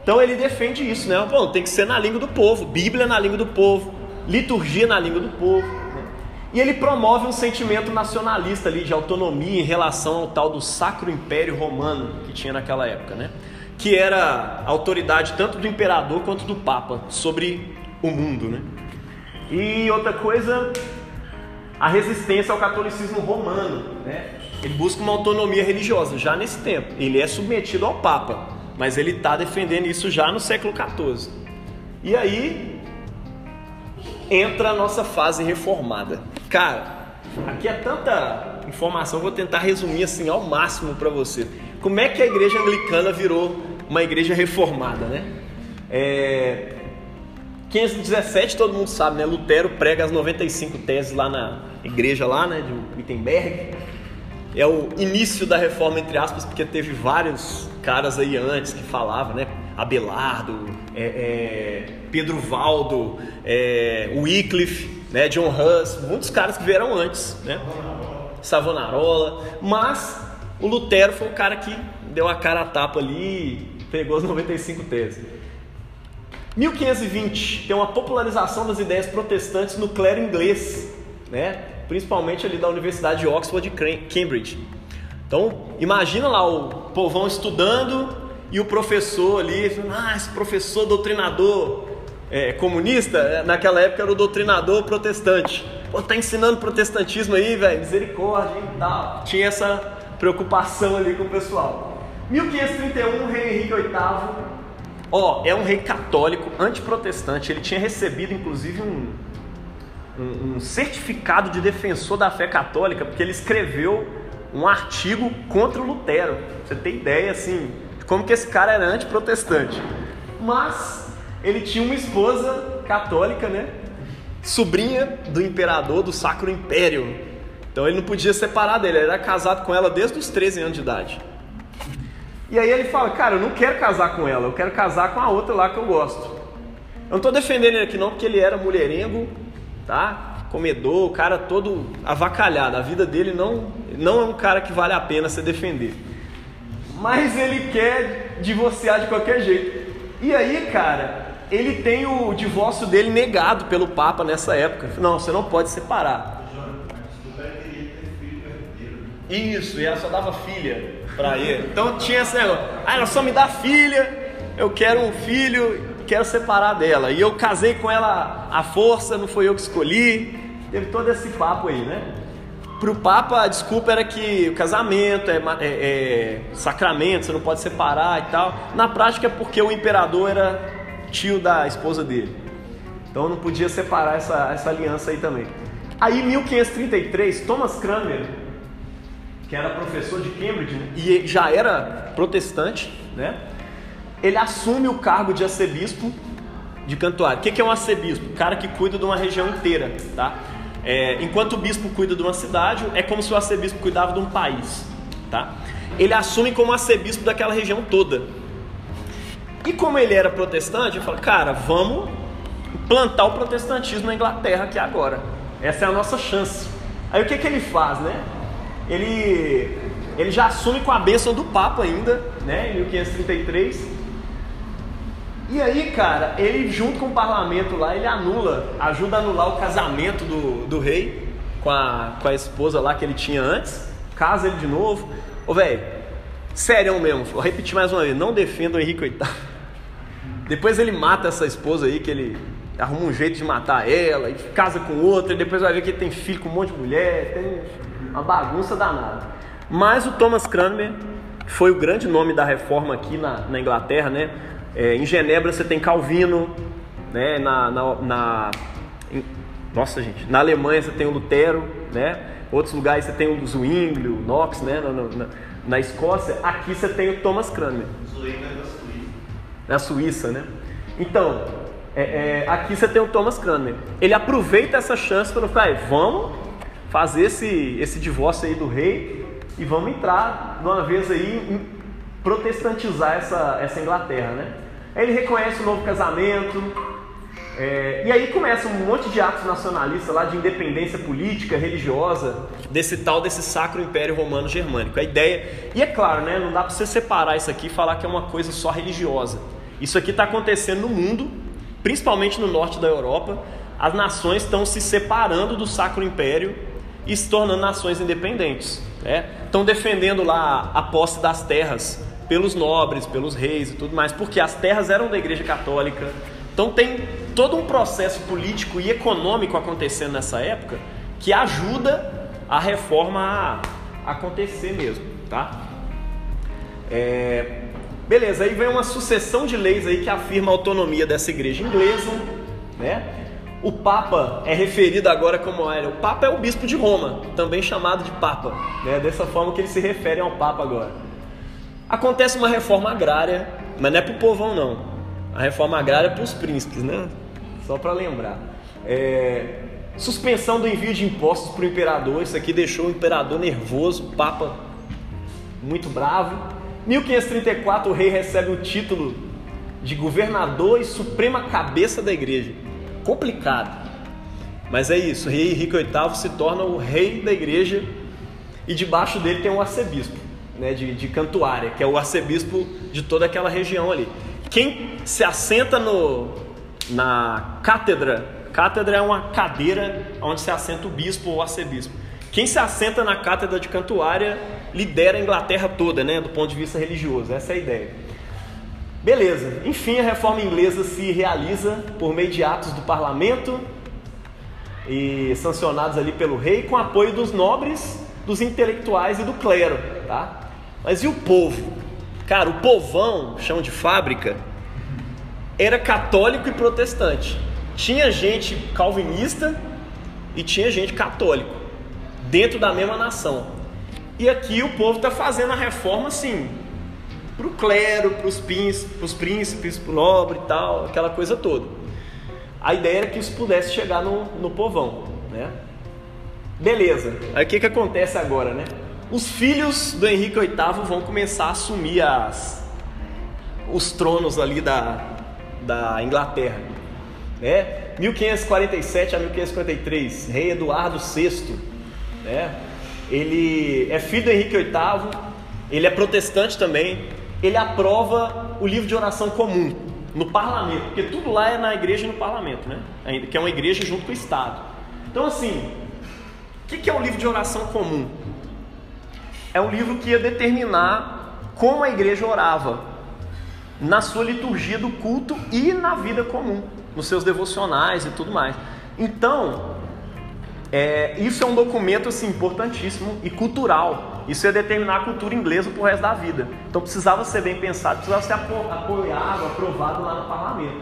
Então ele defende isso, né? Bom, tem que ser na língua do povo, Bíblia na língua do povo, liturgia na língua do povo. E ele promove um sentimento nacionalista ali de autonomia em relação ao tal do Sacro Império Romano que tinha naquela época, né? Que era a autoridade tanto do imperador quanto do papa sobre o mundo, né? E outra coisa, a resistência ao catolicismo romano, né? Ele busca uma autonomia religiosa já nesse tempo. Ele é submetido ao Papa, mas ele está defendendo isso já no século XIV. E aí entra a nossa fase reformada. Cara, aqui é tanta informação, vou tentar resumir assim ao máximo para você. Como é que a igreja anglicana virou uma igreja reformada, né? É, 517, todo mundo sabe, né? Lutero prega as 95 teses lá na igreja lá, né, de Wittenberg. É o início da reforma entre aspas, porque teve vários caras aí antes que falavam, né? Abelardo, é, é, Pedro Valdo, é, Wycliffe, né? John Hus, muitos caras que vieram antes, né? Savonarola, mas o Lutero foi o cara que deu a cara a tapa ali pegou as 95 teses. 1520 tem uma popularização das ideias protestantes no clero inglês, né? Principalmente ali da Universidade de Oxford e Cambridge. Então, imagina lá o povão estudando e o professor ali, ah, esse professor doutrinador é, comunista, é, naquela época era o doutrinador protestante. Pô, tá ensinando protestantismo aí, velho, misericórdia e tal. Tinha essa preocupação ali com o pessoal. 1531, rei Henrique VIII Ó, é um rei católico, antiprotestante. Ele tinha recebido, inclusive, um, um, um, certificado de defensor da fé católica, porque ele escreveu um artigo contra o Lutero. Você tem ideia, assim, de como que esse cara era antiprotestante. Mas ele tinha uma esposa católica, né? Sobrinha do imperador do Sacro Império. Então ele não podia separar dele, ele era casado com ela desde os 13 anos de idade. E aí ele fala, cara, eu não quero casar com ela, eu quero casar com a outra lá que eu gosto. Eu não estou defendendo ele aqui não, porque ele era mulherengo, tá? Comedor, o cara todo avacalhado. A vida dele não, não é um cara que vale a pena se defender. Mas ele quer divorciar de qualquer jeito. E aí, cara, ele tem o divórcio dele negado pelo Papa nessa época. Não, você não pode separar. Isso, e ela só dava filha para ele. Então tinha esse negócio. Ah, ela só me dá filha, eu quero um filho, quero separar dela. E eu casei com ela à força, não foi eu que escolhi. Teve todo esse papo aí, né? Para o Papa, a desculpa era que o casamento é, é, é, sacramento, você não pode separar e tal. Na prática é porque o imperador era tio da esposa dele. Então não podia separar essa, essa aliança aí também. Aí em 1533, Thomas Cranmer, que era professor de Cambridge né, e já era protestante, né? Ele assume o cargo de arcebispo de Cantuária. O que é um arcebispo? O cara que cuida de uma região inteira, tá? É, enquanto o bispo cuida de uma cidade, é como se o arcebispo cuidava de um país, tá? Ele assume como arcebispo daquela região toda. E como ele era protestante, ele fala, cara, vamos plantar o protestantismo na Inglaterra aqui agora. Essa é a nossa chance. Aí o que, que ele faz, né? ele, ele já assume com a bênção do Papa ainda, né, em 1533. E aí, cara, ele junto com o parlamento lá, ele anula, ajuda a anular o casamento do, do rei com a, com a esposa lá que ele tinha antes, casa ele de novo. Ô, velho, sério mesmo, vou repetir mais uma vez, não defenda o Henrique VIII. Depois ele mata essa esposa aí, que ele arruma um jeito de matar ela, e casa com outra, e depois vai ver que ele tem filho com um monte de mulher, tem uma bagunça danada. Mas o Thomas Cranmer foi o grande nome da reforma aqui na, na Inglaterra, né? É, em Genebra você tem Calvino, né? Na, na, na em, nossa gente, na Alemanha você tem o Lutero, né? Outros lugares você tem o Zwingli, o Knox, né? Na, na, na Escócia, aqui você tem o Thomas Cranmer. Zwingli é da Suíça. Na Suíça, né? Então, é, é, aqui você tem o Thomas Cranmer. Ele aproveita essa chance para falar, vamos fazer esse, esse divórcio aí do rei e vamos entrar de uma vez aí em protestantizar essa, essa Inglaterra, né? Aí ele reconhece o novo casamento, é, e aí começa um monte de atos nacionalistas lá de independência política, religiosa, desse tal, desse sacro império romano germânico. A ideia, e é claro, né, não dá para você separar isso aqui e falar que é uma coisa só religiosa. Isso aqui está acontecendo no mundo, principalmente no norte da Europa. As nações estão se separando do sacro império e se tornando nações independentes. Né? Estão defendendo lá a posse das terras pelos nobres, pelos reis e tudo mais, porque as terras eram da Igreja Católica. Então tem todo um processo político e econômico acontecendo nessa época que ajuda a reforma a acontecer mesmo, tá? É... Beleza, aí vem uma sucessão de leis aí que afirma a autonomia dessa igreja inglesa, né? O Papa é referido agora como era. O Papa é o bispo de Roma, também chamado de Papa, né? Dessa forma que eles se referem ao Papa agora. Acontece uma reforma agrária, mas não é para o povão não. A reforma agrária é para os príncipes, né? Só para lembrar. É... Suspensão do envio de impostos para o imperador. Isso aqui deixou o imperador nervoso, o Papa muito bravo. 1534 o rei recebe o título de governador e suprema cabeça da igreja. Complicado. Mas é isso, o rei Henrique VIII se torna o rei da igreja e debaixo dele tem um arcebispo, né, de, de Cantuária, que é o arcebispo de toda aquela região ali. Quem se assenta no, na cátedra, cátedra é uma cadeira onde se assenta o bispo ou o arcebispo. Quem se assenta na cátedra de Cantuária lidera a Inglaterra toda, né, do ponto de vista religioso. Essa é a ideia. Beleza. Enfim, a reforma inglesa se realiza por meio de atos do parlamento e sancionados ali pelo rei com apoio dos nobres, dos intelectuais e do clero, tá? Mas e o povo? Cara, o povão, chão de fábrica, era católico e protestante. Tinha gente calvinista e tinha gente católico dentro da mesma nação. E aqui o povo está fazendo a reforma assim, para o clero, para os príncipes, para o nobre e tal, aquela coisa toda. A ideia era que isso pudesse chegar no, no povão, né? Beleza. Aí o que, que acontece agora, né? Os filhos do Henrique VIII vão começar a assumir as, os tronos ali da, da Inglaterra, né? 1547 a 1553, rei Eduardo VI, né? Ele é filho do Henrique VIII, ele é protestante também, ele aprova o livro de oração comum no parlamento, porque tudo lá é na igreja e no parlamento, né? Que é uma igreja junto com o Estado. Então, assim, o que é o livro de oração comum? É um livro que ia determinar como a igreja orava na sua liturgia do culto e na vida comum, nos seus devocionais e tudo mais. Então, é, isso é um documento assim, importantíssimo e cultural. Isso ia determinar a cultura inglesa para o resto da vida. Então precisava ser bem pensado, precisava ser apo apoiado, aprovado lá no parlamento.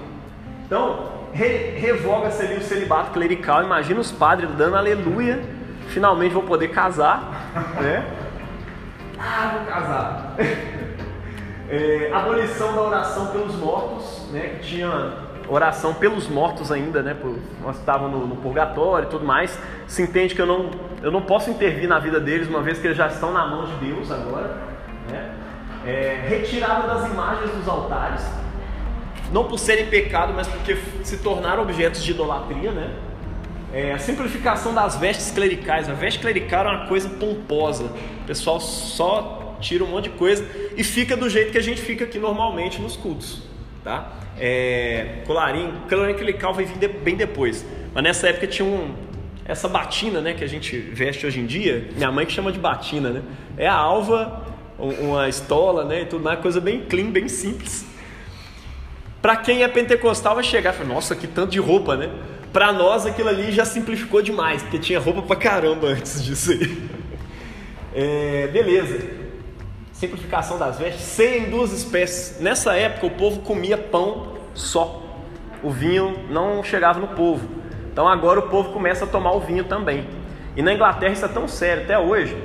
Então, re revoga-se ali o celibato clerical. Imagina os padres dando aleluia, finalmente vou poder casar. Né? Ah, vou casar. É, abolição da oração pelos mortos, né? Que tinha oração pelos mortos ainda, né? Nós estávamos no, no, purgatório e tudo mais. Se entende que eu não, eu não posso intervir na vida deles, uma vez que eles já estão na mão de Deus agora. Né? É, retirada das imagens dos altares, não por serem pecado, mas porque se tornaram objetos de idolatria, né? É, a simplificação das vestes clericais. A veste clerical é uma coisa pomposa. O pessoal só tira um monte de coisa e fica do jeito que a gente fica aqui normalmente nos cultos, tá? é, colarinho. Colarinho clerical vai vir bem depois. Mas nessa época tinha um, essa batina, né, que a gente veste hoje em dia. Minha mãe que chama de batina, né? É a alva, uma estola, né, e tudo mais, coisa bem clean, bem simples. Para quem é pentecostal vai chegar e falar, nossa, que tanto de roupa, né? Para nós aquilo ali já simplificou demais, porque tinha roupa pra caramba antes disso aí. É, beleza simplificação das vestes, ceia em duas espécies. Nessa época o povo comia pão só. O vinho não chegava no povo. Então agora o povo começa a tomar o vinho também. E na Inglaterra isso é tão sério até hoje,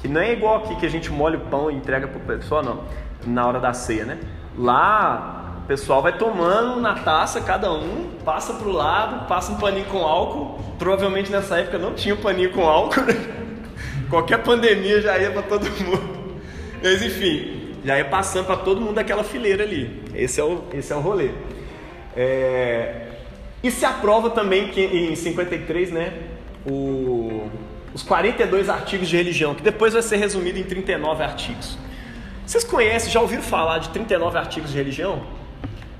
que não é igual aqui que a gente molha o pão e entrega para o pessoal, não, na hora da ceia, né? Lá o pessoal vai tomando na taça, cada um, passa para o lado, passa um paninho com álcool. Provavelmente nessa época não tinha paninho com álcool, né? Qualquer pandemia já ia para todo mundo. Mas enfim, já ia passando para todo mundo daquela fileira ali. Esse é o, esse é o rolê. É... E se aprova também que em 53, né, o... os 42 artigos de religião, que depois vai ser resumido em 39 artigos. Vocês conhecem, já ouviram falar de 39 artigos de religião?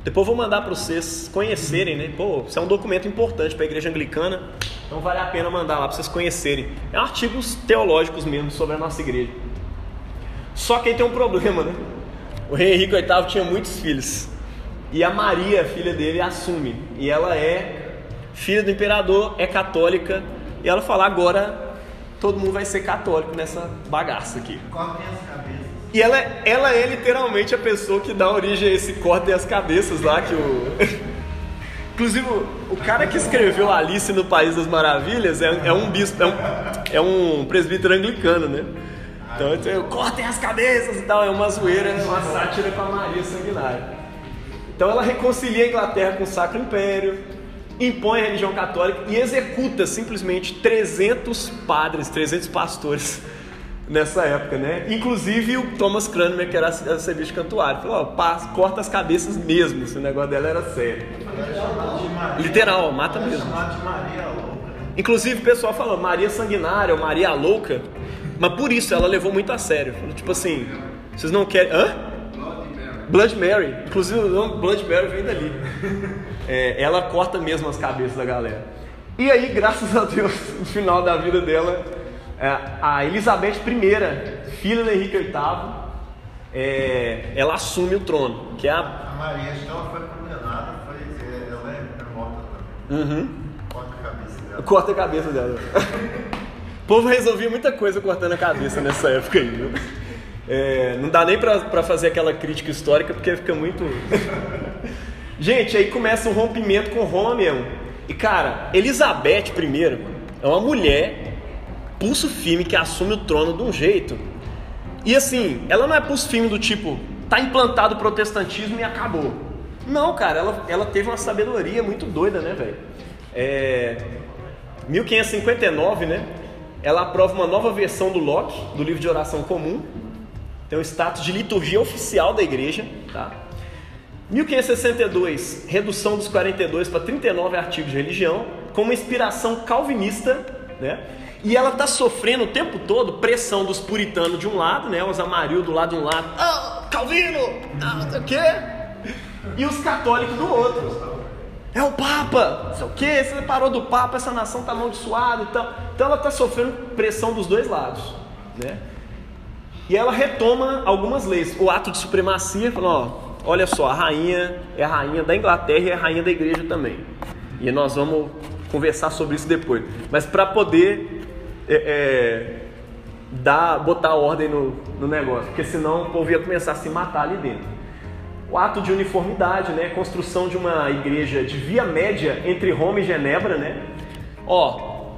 Depois vou mandar para vocês conhecerem, né? Pô, isso é um documento importante para a igreja anglicana, então vale a pena mandar lá para vocês conhecerem. É artigos teológicos mesmo sobre a nossa igreja. Só que aí tem um problema, né? O rei Henrique VIII tinha muitos filhos. E a Maria, filha dele, assume. E ela é filha do imperador, é católica. E ela fala: agora todo mundo vai ser católico nessa bagaça aqui. Cortem as cabeças. E ela, ela é literalmente a pessoa que dá origem a esse corte as cabeças lá que o. Inclusive, o- cara que escreveu Alice no País das Maravilhas é, é um bispo, é um, é um presbítero anglicano, né? Então, então, cortem as cabeças e tal, é uma zoeira, é uma sátira com a Maria Sanguinária. Então ela reconcilia a Inglaterra com o Sacro Império, impõe a religião católica e executa simplesmente 300 padres, 300 pastores nessa época, né? Inclusive o Thomas Cranmer, que era arcebispo Cantuário, falou, ó, pá, corta as cabeças mesmo, se o negócio dela era sério. Literal, mata mesmo. Inclusive o pessoal falou Maria Sanguinária ou Maria Louca, mas por isso ela levou muito a sério. Falou, tipo assim, vocês não querem. Hã? Blood Mary. Inclusive o nome Blood Mary vem dali. É, ela corta mesmo as cabeças da galera. E aí, graças a Deus, no final da vida dela, a Elizabeth I, filha do Henrique VIII, é, ela assume o trono, que é a. A Maria, acho que ela foi condenada, foi, é, ela é, é morta também. Uhum. Corta a cabeça dela. Corta a cabeça dela. O povo resolvia muita coisa cortando a cabeça nessa época aí, viu? É, não dá nem pra, pra fazer aquela crítica histórica porque fica muito. Gente, aí começa um rompimento com Roma mesmo. E cara, Elizabeth I é uma mulher, pulso firme, que assume o trono de um jeito. E assim, ela não é pulso firme do tipo, tá implantado o protestantismo e acabou. Não, cara, ela, ela teve uma sabedoria muito doida, né, velho? É, 1559, né? Ela aprova uma nova versão do Locke, do livro de oração comum. Tem o status de liturgia oficial da igreja, tá? 1562, redução dos 42 para 39 artigos de religião, com uma inspiração calvinista, né? E ela está sofrendo o tempo todo pressão dos puritanos de um lado, né? Os Amarildo do lado de um lado, ah, Calvino, ah, não sei o quê, e os católicos do outro. É o Papa, não sei o quê, você parou do Papa, essa nação está amaldiçoada e tal. Então ela está sofrendo pressão dos dois lados, né? E ela retoma algumas leis. O ato de supremacia, falou, ó, olha só, a rainha é a rainha da Inglaterra e é a rainha da igreja também. E nós vamos conversar sobre isso depois. Mas para poder é, é, dar, botar ordem no, no negócio, porque senão o povo ia começar a se matar ali dentro. O ato de uniformidade, né? Construção de uma igreja de via média entre Roma e Genebra, né? Ó,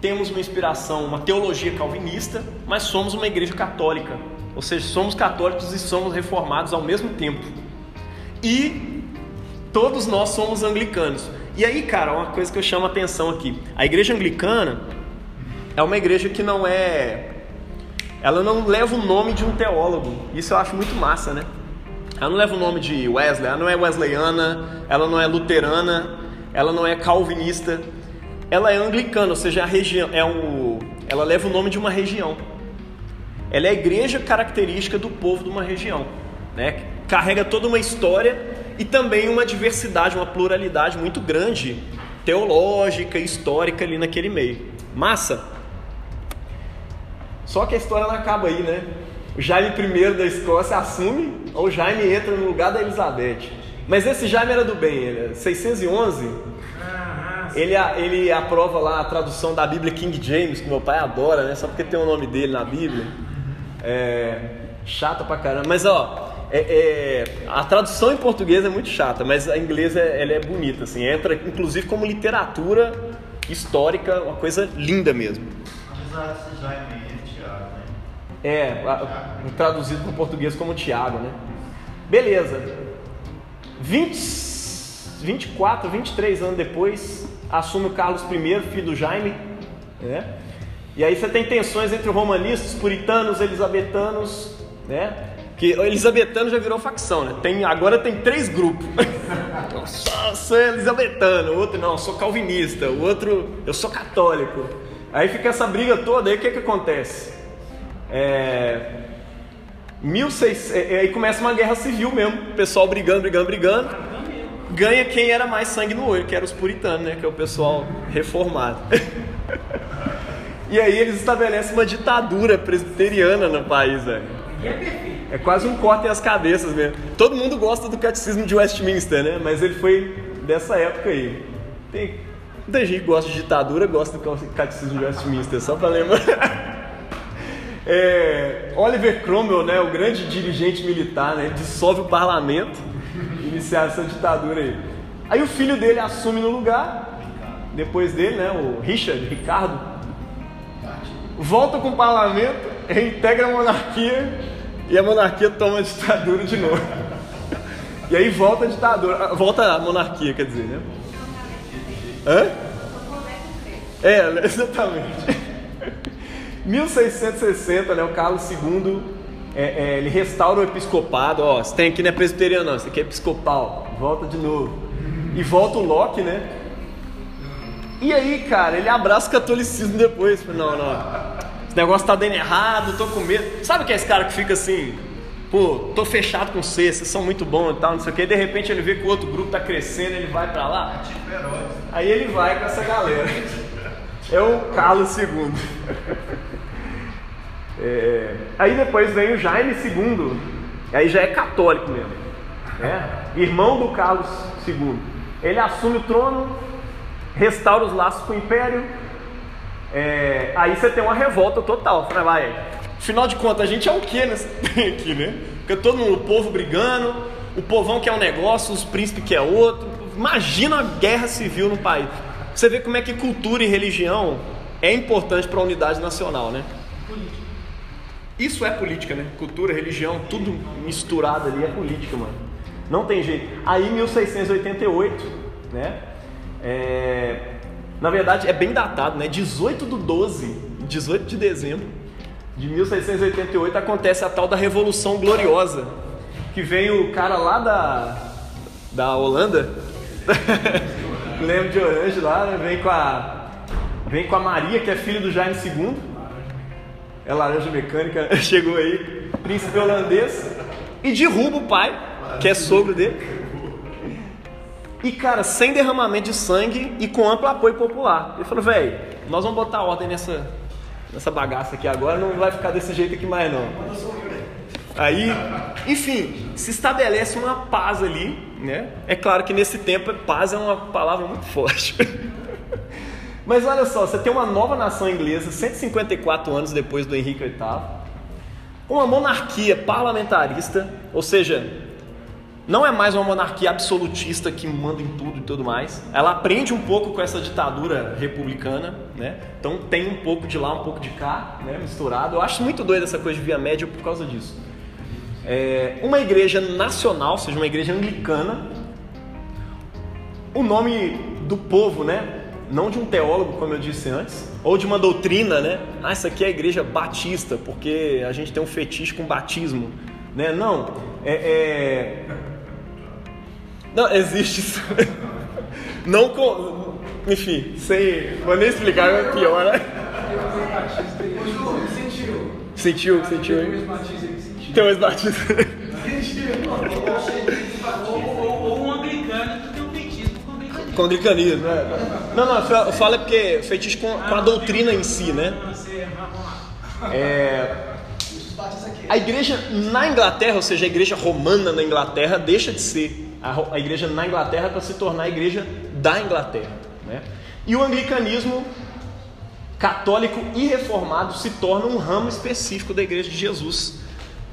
temos uma inspiração, uma teologia calvinista, mas somos uma igreja católica. Ou seja, somos católicos e somos reformados ao mesmo tempo. E todos nós somos anglicanos. E aí, cara, uma coisa que eu chamo a atenção aqui. A igreja anglicana é uma igreja que não é. Ela não leva o nome de um teólogo. Isso eu acho muito massa, né? Ela não leva o nome de Wesley, ela não é wesleyana, ela não é luterana, ela não é calvinista. Ela é anglicana, ou seja, a região é um, ela leva o nome de uma região. Ela é a igreja característica do povo de uma região, né? Carrega toda uma história e também uma diversidade, uma pluralidade muito grande, teológica histórica ali naquele meio. Massa. Só que a história não acaba aí, né? O Jaime I da Escócia assume, ou o Jaime entra no lugar da Elizabeth. Mas esse Jaime era do bem, ele é 611. Ele, ele aprova lá a tradução da Bíblia King James, que meu pai adora, né? Só porque tem o nome dele na Bíblia. É, chata pra caramba. Mas ó, é, é, a tradução em português é muito chata, mas a inglesa ela é bonita, assim. Entra inclusive como literatura histórica, uma coisa linda mesmo. Apesar de Jaime? É, traduzido para o português como Tiago, né? Beleza. 20, 24, 23 anos depois, assume o Carlos I, filho do Jaime, né? E aí você tem tensões entre romanistas, puritanos, elisabetanos, né? Que o elisabetano já virou facção, né? Tem, agora tem três grupos. Eu sou, sou elisabetano, o outro não, eu sou calvinista, o outro eu sou católico. Aí fica essa briga toda, aí o que que acontece? É, 1600, é, é, aí começa uma guerra civil mesmo, o pessoal brigando, brigando, brigando. Ganha quem era mais sangue no olho, que era os puritanos, né? Que é o pessoal reformado. e aí eles estabelecem uma ditadura presbiteriana no país, velho. É quase um corte as cabeças mesmo. Todo mundo gosta do catecismo de Westminster, né? Mas ele foi dessa época aí. Tem gente que gosta de ditadura, gosta do catecismo de Westminster, só pra lembrar. É, Oliver Cromwell, né, o grande dirigente militar, né, dissolve o parlamento, iniciar essa ditadura aí. Aí o filho dele assume no lugar, depois dele, né, o Richard, Ricardo, volta com o parlamento, reintegra a monarquia e a monarquia toma a ditadura de novo. E aí volta a ditadura, volta a monarquia, quer dizer, né? Hã? É, exatamente. 1660, né, o Carlos II, é, é, ele restaura o episcopado. Ó, você tem aqui não é presbiteriano, não, isso aqui é episcopal. Volta de novo. E volta o Locke, né? E aí, cara, ele abraça o catolicismo depois. Não, não. Esse negócio tá dando errado, tô com medo. Sabe que é esse cara que fica assim, pô, tô fechado com vocês, vocês são muito bons e tal, não sei o que. De repente ele vê que o outro grupo tá crescendo, ele vai pra lá. Aí ele vai com essa galera. É o Carlos II. É, aí depois vem o Jaime II, aí já é católico mesmo, né? irmão do Carlos II. Ele assume o trono, restaura os laços com o império. É, aí você tem uma revolta total. Fala, vai, afinal de contas, a gente é o que nesse aqui, né? Porque todo mundo, o povo brigando, o povão quer um negócio, os príncipes quer outro. Imagina a guerra civil no país. Você vê como é que cultura e religião é importante para a unidade nacional, né? Isso é política, né? Cultura, religião, tudo misturado ali é política, mano. Não tem jeito. Aí 1688, né? É... Na verdade é bem datado, né? 18 do 12, 18 de dezembro de 1688 acontece a tal da Revolução Gloriosa, que vem o cara lá da, da Holanda, lembro de Orange lá, né? vem com a vem com a Maria, que é filha do Jaime II, é laranja mecânica, chegou aí, príncipe holandês, e derruba o pai, que é sogro dele. E cara, sem derramamento de sangue e com amplo apoio popular. Ele falou, velho, nós vamos botar ordem nessa, nessa bagaça aqui agora, não vai ficar desse jeito aqui mais não. Aí, enfim, se estabelece uma paz ali, né? É claro que nesse tempo paz é uma palavra muito forte. Mas olha só, você tem uma nova nação inglesa, 154 anos depois do Henrique VIII, uma monarquia parlamentarista, ou seja, não é mais uma monarquia absolutista que manda em tudo e tudo mais. Ela aprende um pouco com essa ditadura republicana, né? Então tem um pouco de lá, um pouco de cá, né? misturado. Eu acho muito doido essa coisa de via média por causa disso. É uma igreja nacional, ou seja, uma igreja anglicana. O nome do povo, né? Não de um teólogo, como eu disse antes, ou de uma doutrina, né? Ah, isso aqui é a igreja batista, porque a gente tem um fetiche com batismo, né? Não, é, é... não existe isso. Não com, enfim, sem, vou nem explicar, é pior, né? Sentiu. Sentiu, sentiu, Tem hein? um aí, sentiu. Com anglicanismo. né? Não, não, eu falo é porque fetiche com, com a doutrina em si, né? É, a igreja na Inglaterra, ou seja, a igreja romana na Inglaterra, deixa de ser a igreja na Inglaterra para se tornar a igreja da Inglaterra. Né? E o anglicanismo católico e reformado se torna um ramo específico da igreja de Jesus.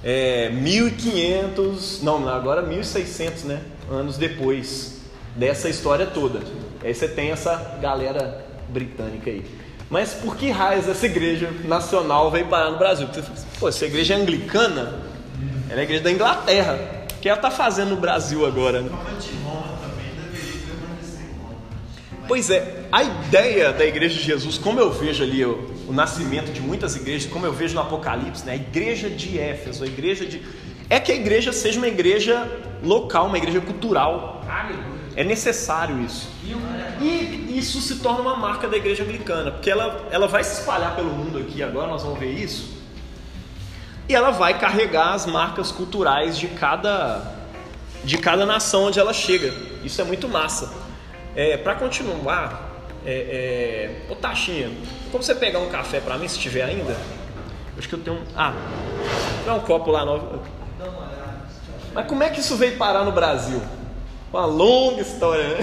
É, 1500, não, agora 1600 né, anos depois dessa história toda. Aí você tem essa galera britânica aí. Mas por que raios essa igreja nacional veio parar no Brasil? Porque você fala assim, pô, essa igreja é anglicana, ela é a igreja da Inglaterra. O que ela está fazendo no Brasil agora? Né? Pois é, a ideia da igreja de Jesus, como eu vejo ali o, o nascimento de muitas igrejas, como eu vejo no Apocalipse, né? a igreja de Éfeso, a igreja de. É que a igreja seja uma igreja local, uma igreja cultural. É necessário isso. E isso se torna uma marca da igreja anglicana, porque ela, ela vai se espalhar pelo mundo aqui agora, nós vamos ver isso. E ela vai carregar as marcas culturais de cada, de cada nação onde ela chega. Isso é muito massa. É, para continuar, é, é... ô Taxinha, como você pegar um café para mim, se tiver ainda? Acho que eu tenho um. Ah, tem um copo lá novo. Mas como é que isso veio parar no Brasil? Uma longa história, né?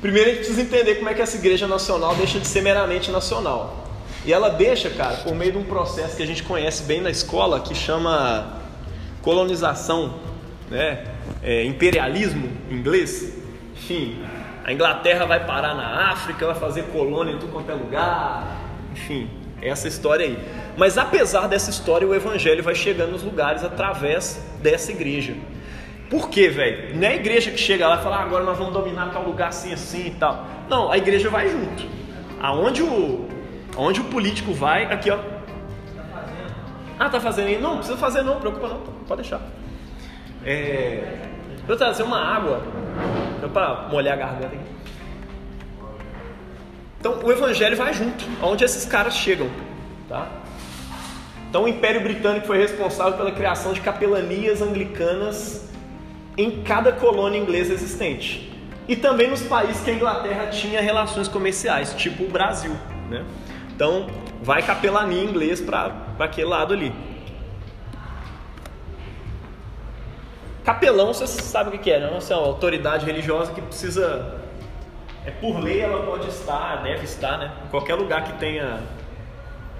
Primeiro a gente precisa entender como é que essa igreja nacional deixa de ser meramente nacional. E ela deixa, cara, por meio de um processo que a gente conhece bem na escola, que chama colonização, né? É, imperialismo em inglês. Enfim, a Inglaterra vai parar na África, vai fazer colônia em tudo quanto é lugar. Enfim, essa história aí. Mas apesar dessa história, o evangelho vai chegando nos lugares através dessa igreja. Por quê, velho? Não é a igreja que chega lá e fala, ah, agora nós vamos dominar tal lugar assim, assim e tal. Não, a igreja vai junto. Aonde o, aonde o político vai, aqui ó. Ah, tá fazendo aí? Não, não precisa fazer não, preocupa não, pode deixar. É, eu trazer uma água, para molhar a garganta aqui. Então o evangelho vai junto, aonde esses caras chegam, tá? Então o Império Britânico foi responsável pela criação de capelanias anglicanas em cada colônia inglesa existente. E também nos países que a Inglaterra tinha relações comerciais, tipo o Brasil, né? Então vai capelania inglês para aquele lado ali. Capelão, você sabe o que é, né? É uma autoridade religiosa que precisa. É por lei ela pode estar, deve estar, né? Em qualquer lugar que tenha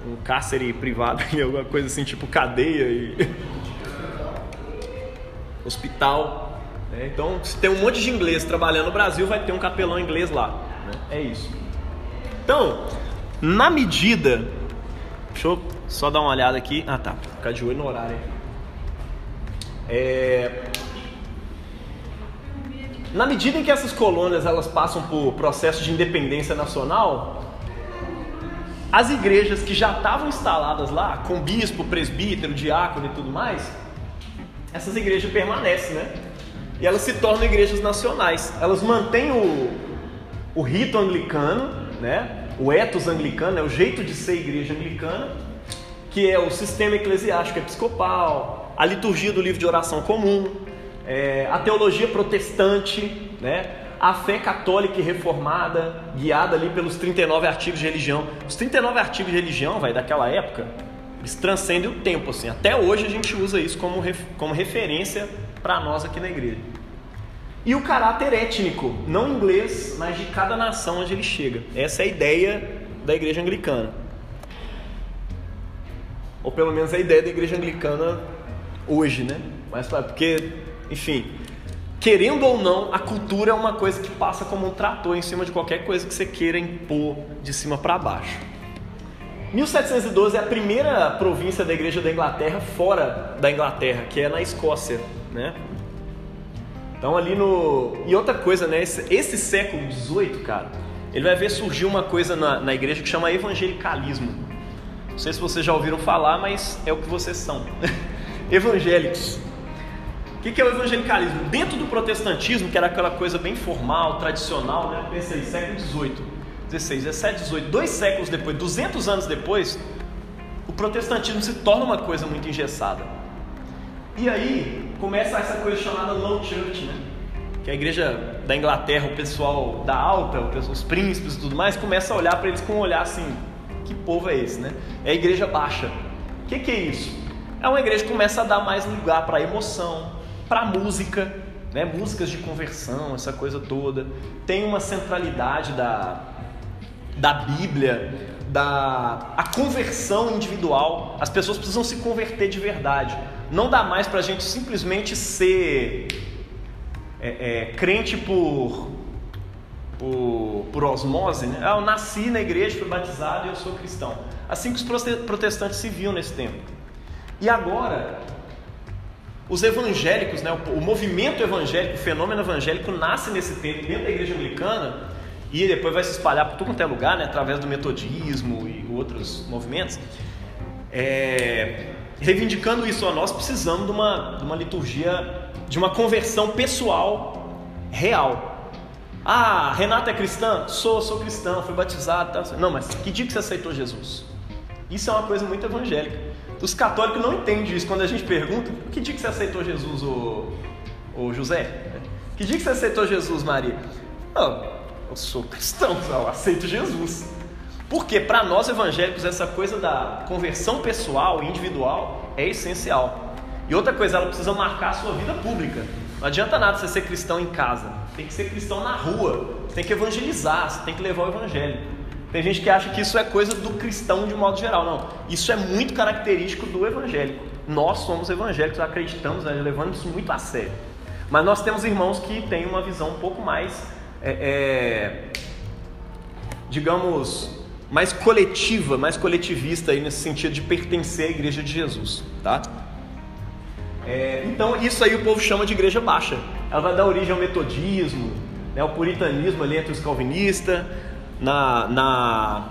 um cárcere privado e alguma coisa assim, tipo cadeia e. hospital. Né? Então, se tem um monte de inglês trabalhando no Brasil, vai ter um capelão inglês lá. Né? É isso. Então, na medida. Deixa eu só dar uma olhada aqui. Ah tá, ficar de olho no horário. É... Na medida em que essas colônias elas passam por processo de independência nacional, as igrejas que já estavam instaladas lá, com bispo, presbítero, diácono e tudo mais, essas igrejas permanecem, né? E elas se tornam igrejas nacionais. Elas mantêm o, o rito anglicano, né? O ethos anglicano, é o jeito de ser igreja anglicana, que é o sistema eclesiástico episcopal, a liturgia do livro de oração comum, é, a teologia protestante, né? a fé católica e reformada, guiada ali pelos 39 artigos de religião. Os 39 artigos de religião, vai daquela época, eles transcendem o tempo, assim. Até hoje a gente usa isso como, como referência para nós aqui na igreja. E o caráter étnico, não inglês, mas de cada nação onde ele chega. Essa é a ideia da igreja anglicana. Ou pelo menos a ideia da igreja anglicana hoje, né? Mas porque, enfim, querendo ou não, a cultura é uma coisa que passa como um trator em cima de qualquer coisa que você queira impor de cima para baixo. 1712 é a primeira província da Igreja da Inglaterra fora da Inglaterra, que é na Escócia, né? Então ali no e outra coisa, né? Esse, esse século 18, cara, ele vai ver surgir uma coisa na, na igreja que chama evangelicalismo. Não sei se vocês já ouviram falar, mas é o que vocês são. evangélicos. O que é o evangelicalismo? Dentro do protestantismo, que era aquela coisa bem formal, tradicional, né? Pensei, século XVIII, XVI, XVII, XVIII, dois séculos depois, 200 anos depois, o protestantismo se torna uma coisa muito engessada. E aí começa essa coisa chamada low church, né? Que a igreja da Inglaterra, o pessoal da alta, os príncipes e tudo mais, começa a olhar para eles com um olhar assim: que povo é esse, né? É a igreja baixa. O que, que é isso? É uma igreja que começa a dar mais lugar para emoção, para música, né? músicas de conversão, essa coisa toda. Tem uma centralidade da, da Bíblia, da a conversão individual. As pessoas precisam se converter de verdade. Não dá mais para a gente simplesmente ser é, é, crente por, por, por osmose. Né? Ah, eu nasci na igreja, fui batizado e eu sou cristão. Assim que os protestantes se viam nesse tempo. E agora, os evangélicos, né, o, movimento evangélico, o fenômeno evangélico nasce nesse tempo dentro da igreja anglicana e depois vai se espalhar por todo quanto é lugar, né, através do metodismo e outros movimentos. É, reivindicando isso, ó, nós precisamos de uma, de uma liturgia, de uma conversão pessoal real. Ah, Renata é cristã? Sou, sou cristã, fui batizado. Tá? Não, mas que dia que você aceitou Jesus? Isso é uma coisa muito evangélica. Os católicos não entendem isso. Quando a gente pergunta, que dia que você aceitou Jesus, o, o José? Que dia que você aceitou Jesus, Maria? Não, eu sou cristão, eu aceito Jesus. Porque para nós evangélicos essa coisa da conversão pessoal, individual, é essencial. E outra coisa, ela precisa marcar a sua vida pública. Não adianta nada você ser cristão em casa. Tem que ser cristão na rua. Você tem que evangelizar, você tem que levar o evangelho. Tem gente que acha que isso é coisa do cristão de modo geral. Não, isso é muito característico do evangélico. Nós somos evangélicos, acreditamos, né, levando isso muito a sério. Mas nós temos irmãos que têm uma visão um pouco mais, é, é, digamos, mais coletiva, mais coletivista aí nesse sentido de pertencer à igreja de Jesus, tá? É, então isso aí o povo chama de igreja baixa. Ela vai dar origem ao metodismo, né, ao puritanismo ali entre os calvinistas. Na, na,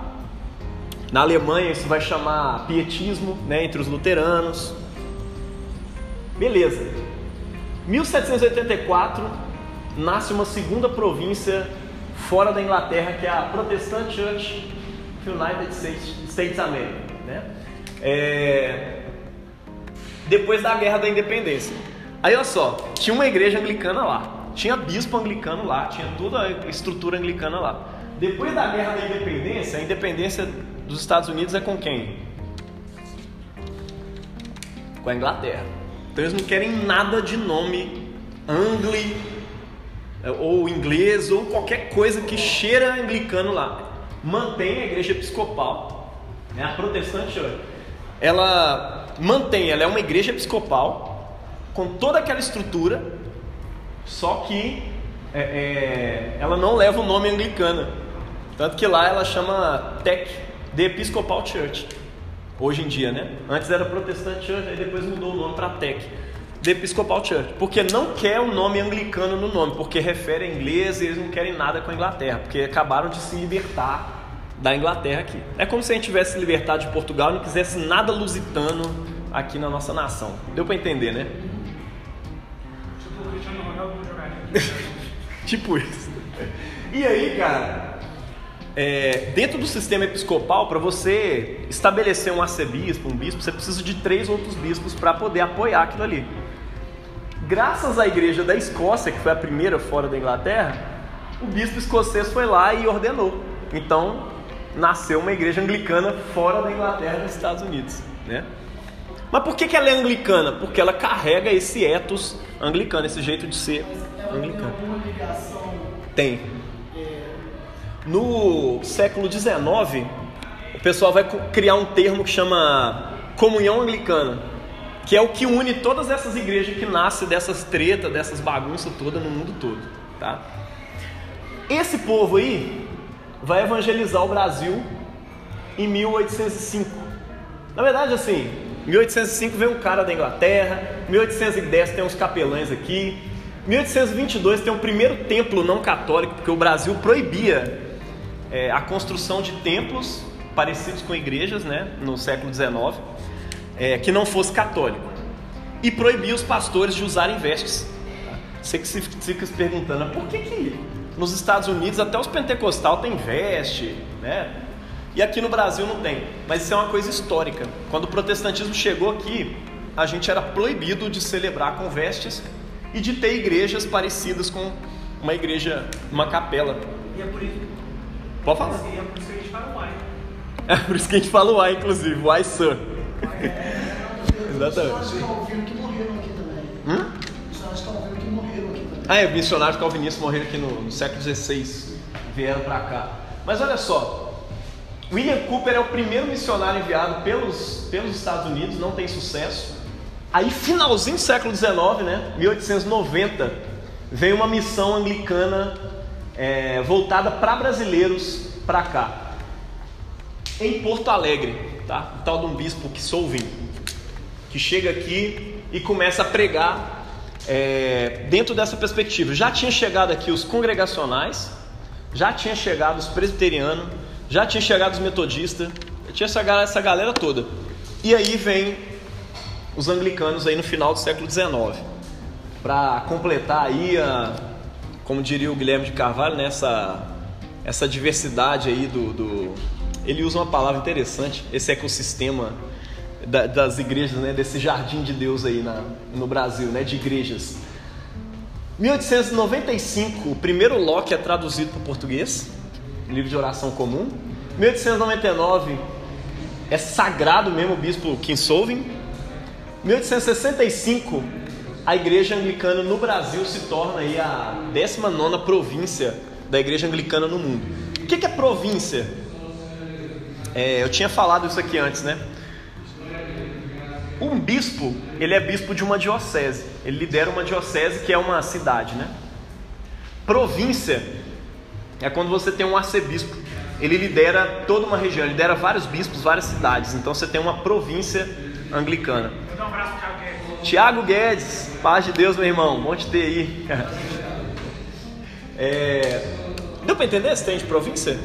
na Alemanha isso vai chamar pietismo né, entre os luteranos. Beleza. 1784 nasce uma segunda província fora da Inglaterra que é a Protestant Church United States, States America. Né? É, depois da Guerra da Independência. Aí olha só, tinha uma igreja anglicana lá, tinha bispo anglicano lá, tinha toda a estrutura anglicana lá. Depois da Guerra da Independência, a independência dos Estados Unidos é com quem? Com a Inglaterra. Então eles não querem nada de nome angli ou inglês ou qualquer coisa que cheira anglicano lá mantém a igreja episcopal, né, a protestante, ela mantém, ela é uma igreja episcopal com toda aquela estrutura, só que é, é, ela não leva o nome anglicana, tanto que lá ela chama TEC, The Episcopal Church, hoje em dia, né? Antes era Protestant Church, aí depois mudou o nome para TEC. The Episcopal Church, porque não quer o nome anglicano no nome, porque refere a inglês e eles não querem nada com a Inglaterra, porque acabaram de se libertar da Inglaterra aqui. É como se a gente tivesse libertado de Portugal e não quisesse nada lusitano aqui na nossa nação. Deu para entender, né? Tipo, o Cristiano Ronaldo jogaria. tipo isso. E aí, cara, é, dentro do sistema episcopal, para você estabelecer um arcebispo, um bispo, você precisa de três outros bispos para poder apoiar aquilo ali. Graças à igreja da Escócia, que foi a primeira fora da Inglaterra, o bispo escocês foi lá e ordenou. Então, nasceu uma igreja anglicana fora da Inglaterra nos Estados Unidos, né? Mas por que, que ela é anglicana? Porque ela carrega esse ethos anglicano, esse jeito de ser anglicano. Tem. No século XIX, o pessoal vai criar um termo que chama comunhão anglicana, que é o que une todas essas igrejas que nascem dessas tretas, dessas bagunças todas no mundo todo, tá? Esse povo aí vai evangelizar o Brasil em 1805. Na verdade, assim, 1805 vem um cara da Inglaterra, 1810 tem uns capelães aqui, 1822 tem o primeiro templo não católico, porque o Brasil proibia é, a construção de templos parecidos com igrejas, né, no século XIX, é, que não fosse católico, e proibia os pastores de usarem vestes. tá? Você que se fica se perguntando, por que, que nos Estados Unidos até os pentecostal tem veste, né? E aqui no Brasil não tem. Mas isso é uma coisa histórica. Quando o protestantismo chegou aqui, a gente era proibido de celebrar com vestes e de ter igrejas parecidas com uma igreja, uma capela. E é por isso, Pode falar. e é por isso que a gente fala uai. É por isso que a gente fala o I, inclusive, why sir. Exatamente. Que ouviram que morreram aqui também. Hum? Os que estão ouvindo que morreram aqui também. Ah, é, missionários calvinistas morreram aqui no, no século XVI, vieram para cá. Mas olha só, William Cooper é o primeiro missionário enviado pelos, pelos Estados Unidos, não tem sucesso. Aí, finalzinho do século XIX, né, 1890, vem uma missão anglicana é, voltada para brasileiros para cá, em Porto Alegre, tá? O tal de um bispo que Solvin, que chega aqui e começa a pregar é, dentro dessa perspectiva. Já tinha chegado aqui os congregacionais, já tinha chegado os presbiterianos, já tinha chegado os metodistas, tinha essa galera, essa galera toda. E aí vem os anglicanos aí no final do século XIX, para completar aí a, como diria o Guilherme de Carvalho, nessa essa diversidade aí do, do- ele usa uma palavra interessante, esse ecossistema da- das igrejas, né, desse jardim de Deus aí na, no Brasil, né, de igrejas. 1895, o primeiro Locke é traduzido para o português, livro de oração comum. 1899 é sagrado mesmo o bispo Kinsolving. 1865, a igreja anglicana no Brasil se torna aí a 19ª província da igreja anglicana no mundo. O que é província? é, eu tinha falado isso aqui antes, né? Um bispo, ele é bispo de uma diocese. Ele lidera uma diocese que é uma cidade, né? Província é quando você tem um arcebispo. Ele lidera toda uma região, ele lidera vários bispos, várias cidades. Então você tem uma província anglicana. Um abraço pro Thiago Guedes. Tiago Guedes, paz de Deus, meu irmão, bom te ter aí. É, Deu para entender esse trem de província?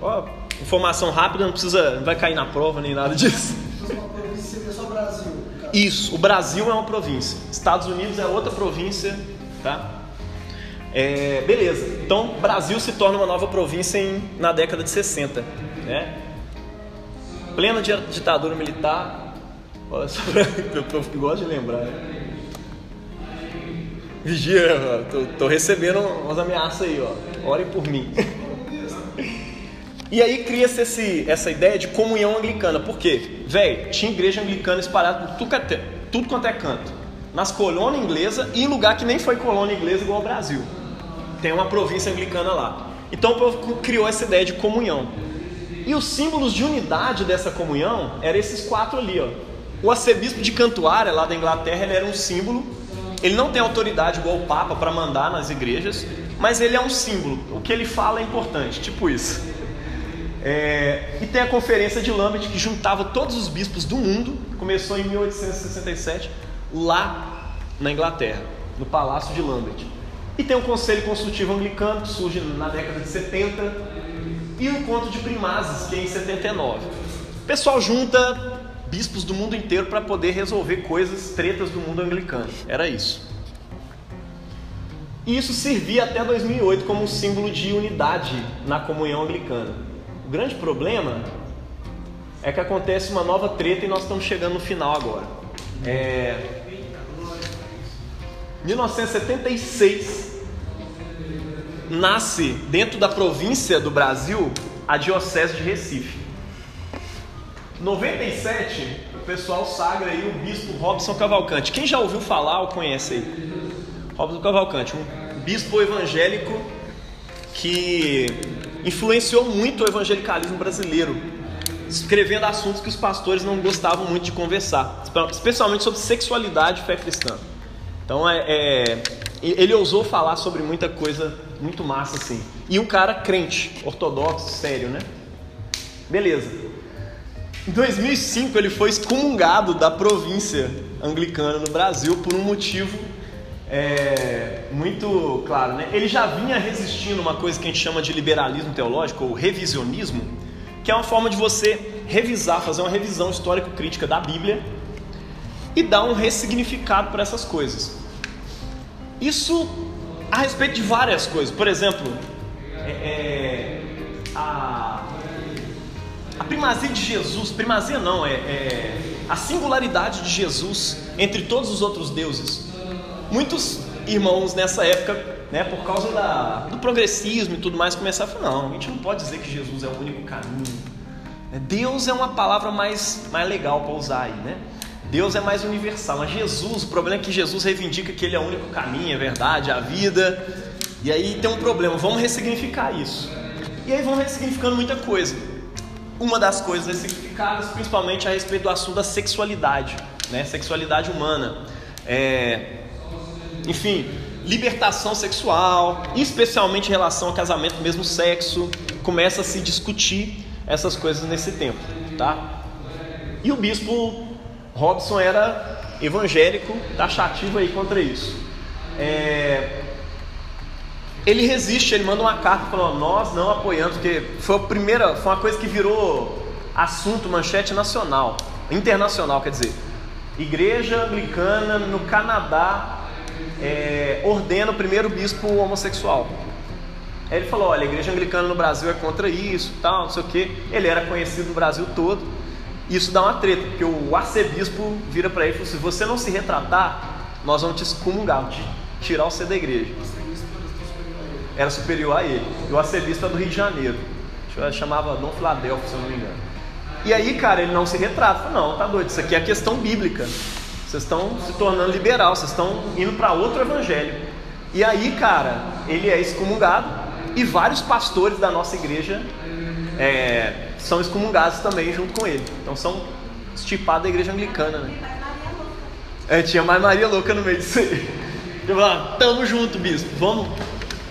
Ó, informação rápida, não precisa, não vai cair na prova nem nada disso. Isso, o Brasil é uma província, Estados Unidos é outra província, tá? É, beleza, então Brasil se torna uma nova província em, na década de 60, né? Plena di- ditadura militar, olha só, o povo que gosta de lembrar, né? Vigia, tô, tô recebendo umas ameaças aí, ó. Orem por mim. E aí cria-se essa ideia de comunhão anglicana. Por quê? Véi, tinha igreja anglicana espalhada por tudo, tudo quanto é canto. Nas colônias inglesas e em lugar que nem foi colônia inglesa igual ao Brasil. Tem uma província anglicana lá. Então o povo criou essa ideia de comunhão. E os símbolos de unidade dessa comunhão eram esses quatro ali, ó. O arcebispo de Cantuária, lá da Inglaterra, ele era um símbolo. Ele não tem autoridade igual o Papa para mandar nas igrejas, mas ele é um símbolo. O que ele fala é importante, tipo isso. É, e tem a conferência de Lambert que juntava todos os bispos do mundo, começou em 1867, lá na Inglaterra, no Palácio de Lambert. E tem o Conselho Consultivo Anglicano, que surge na década de 70, e o Encontro de Primazes, que é em 79. O pessoal junta bispos do mundo inteiro para poder resolver coisas, tretas do mundo anglicano. Era isso. E isso servia até 2008 como um símbolo de unidade na comunhão anglicana. Grande problema é que acontece uma nova treta e nós estamos chegando no final agora. É... 1976 nasce dentro da província do Brasil a Diocese de Recife. 97, o pessoal sagra aí o bispo Robson Cavalcante. Quem já ouviu falar ou conhece aí? Robson Cavalcante, um bispo evangélico que influenciou muito o evangelicalismo brasileiro, escrevendo assuntos que os pastores não gostavam muito de conversar, especialmente sobre sexualidade e fé cristã. Então é, é, ele ousou falar sobre muita coisa muito massa assim. E um cara crente, ortodoxo, sério, né? Beleza. Em 2005 ele foi excomungado da província anglicana no Brasil por um motivo é, muito claro, né? Ele já vinha resistindo uma coisa que a gente chama de liberalismo teológico ou revisionismo, que é uma forma de você revisar, fazer uma revisão histórico-crítica da Bíblia e dar um ressignificado para essas coisas. Isso a respeito de várias coisas. Por exemplo, é, é, a, a primazia de Jesus, primazia não, é, é a singularidade de Jesus entre todos os outros deuses. Muitos irmãos nessa época, né, por causa da, do progressismo e tudo mais, começaram a falar: não, a gente não pode dizer que Jesus é o único caminho. Deus é uma palavra mais, mais legal para usar aí, né? Deus é mais universal, mas Jesus, o problema é que Jesus reivindica que Ele é o único caminho, a verdade, a vida. E aí tem um problema, vamos ressignificar isso. E aí vão ressignificando muita coisa. Uma das coisas ressignificadas, principalmente a respeito do assunto da sexualidade, né? Sexualidade humana. É... Enfim, libertação sexual, especialmente em relação ao casamento do mesmo sexo, começa a se discutir essas coisas nesse tempo, tá? E o bispo Robson era evangélico, taxativo aí contra isso. É... Ele resiste, ele manda uma carta falando: nós não apoiamos, porque foi a primeira, foi uma coisa que virou assunto, manchete nacional, internacional, quer dizer. Igreja anglicana no Canadá é, ordena o primeiro bispo homossexual. Aí ele falou: olha, a igreja anglicana no Brasil é contra isso, tal, não sei o que. Ele era conhecido no Brasil todo. Isso dá uma treta, porque o arcebispo vira para ele e fala: se você não se retratar, nós vamos te excomungar, te tirar você da igreja. Era superior a ele. E o arcebispo é do Rio de Janeiro. Chamava Dom Filadelfo, se eu não me engano. E aí, cara, ele não se retrata. Não, tá doido, isso aqui é questão bíblica. Vocês estão se tornando liberal, vocês estão indo para outro evangelho. E aí, cara, ele é excomungado e vários pastores da nossa igreja é, são excomungados também junto com ele. Então são estipados da igreja anglicana, né? É, tinha mais Maria Louca no meio disso aí. Eu falava, tamo junto, bispo, vamos,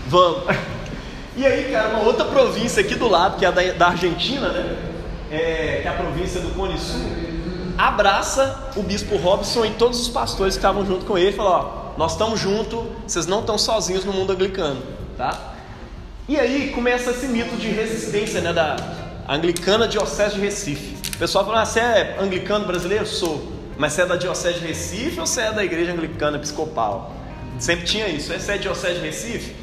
vamos. E aí, cara, uma outra província aqui do lado, que é a da, Argentina, né? É, que é a província do Cone Sul, abraça o bispo Robson e todos os pastores que estavam junto com ele e fala, ó, nós estamos juntos, vocês não estão sozinhos no mundo anglicano, tá? E aí começa esse mito de resistência, né, da anglicana diocese de Recife. O pessoal fala, ah, você é anglicano brasileiro? Sou. Mas você é da diocese de Recife ou você é da igreja anglicana episcopal? Sempre tinha isso. Você é diocese de Recife?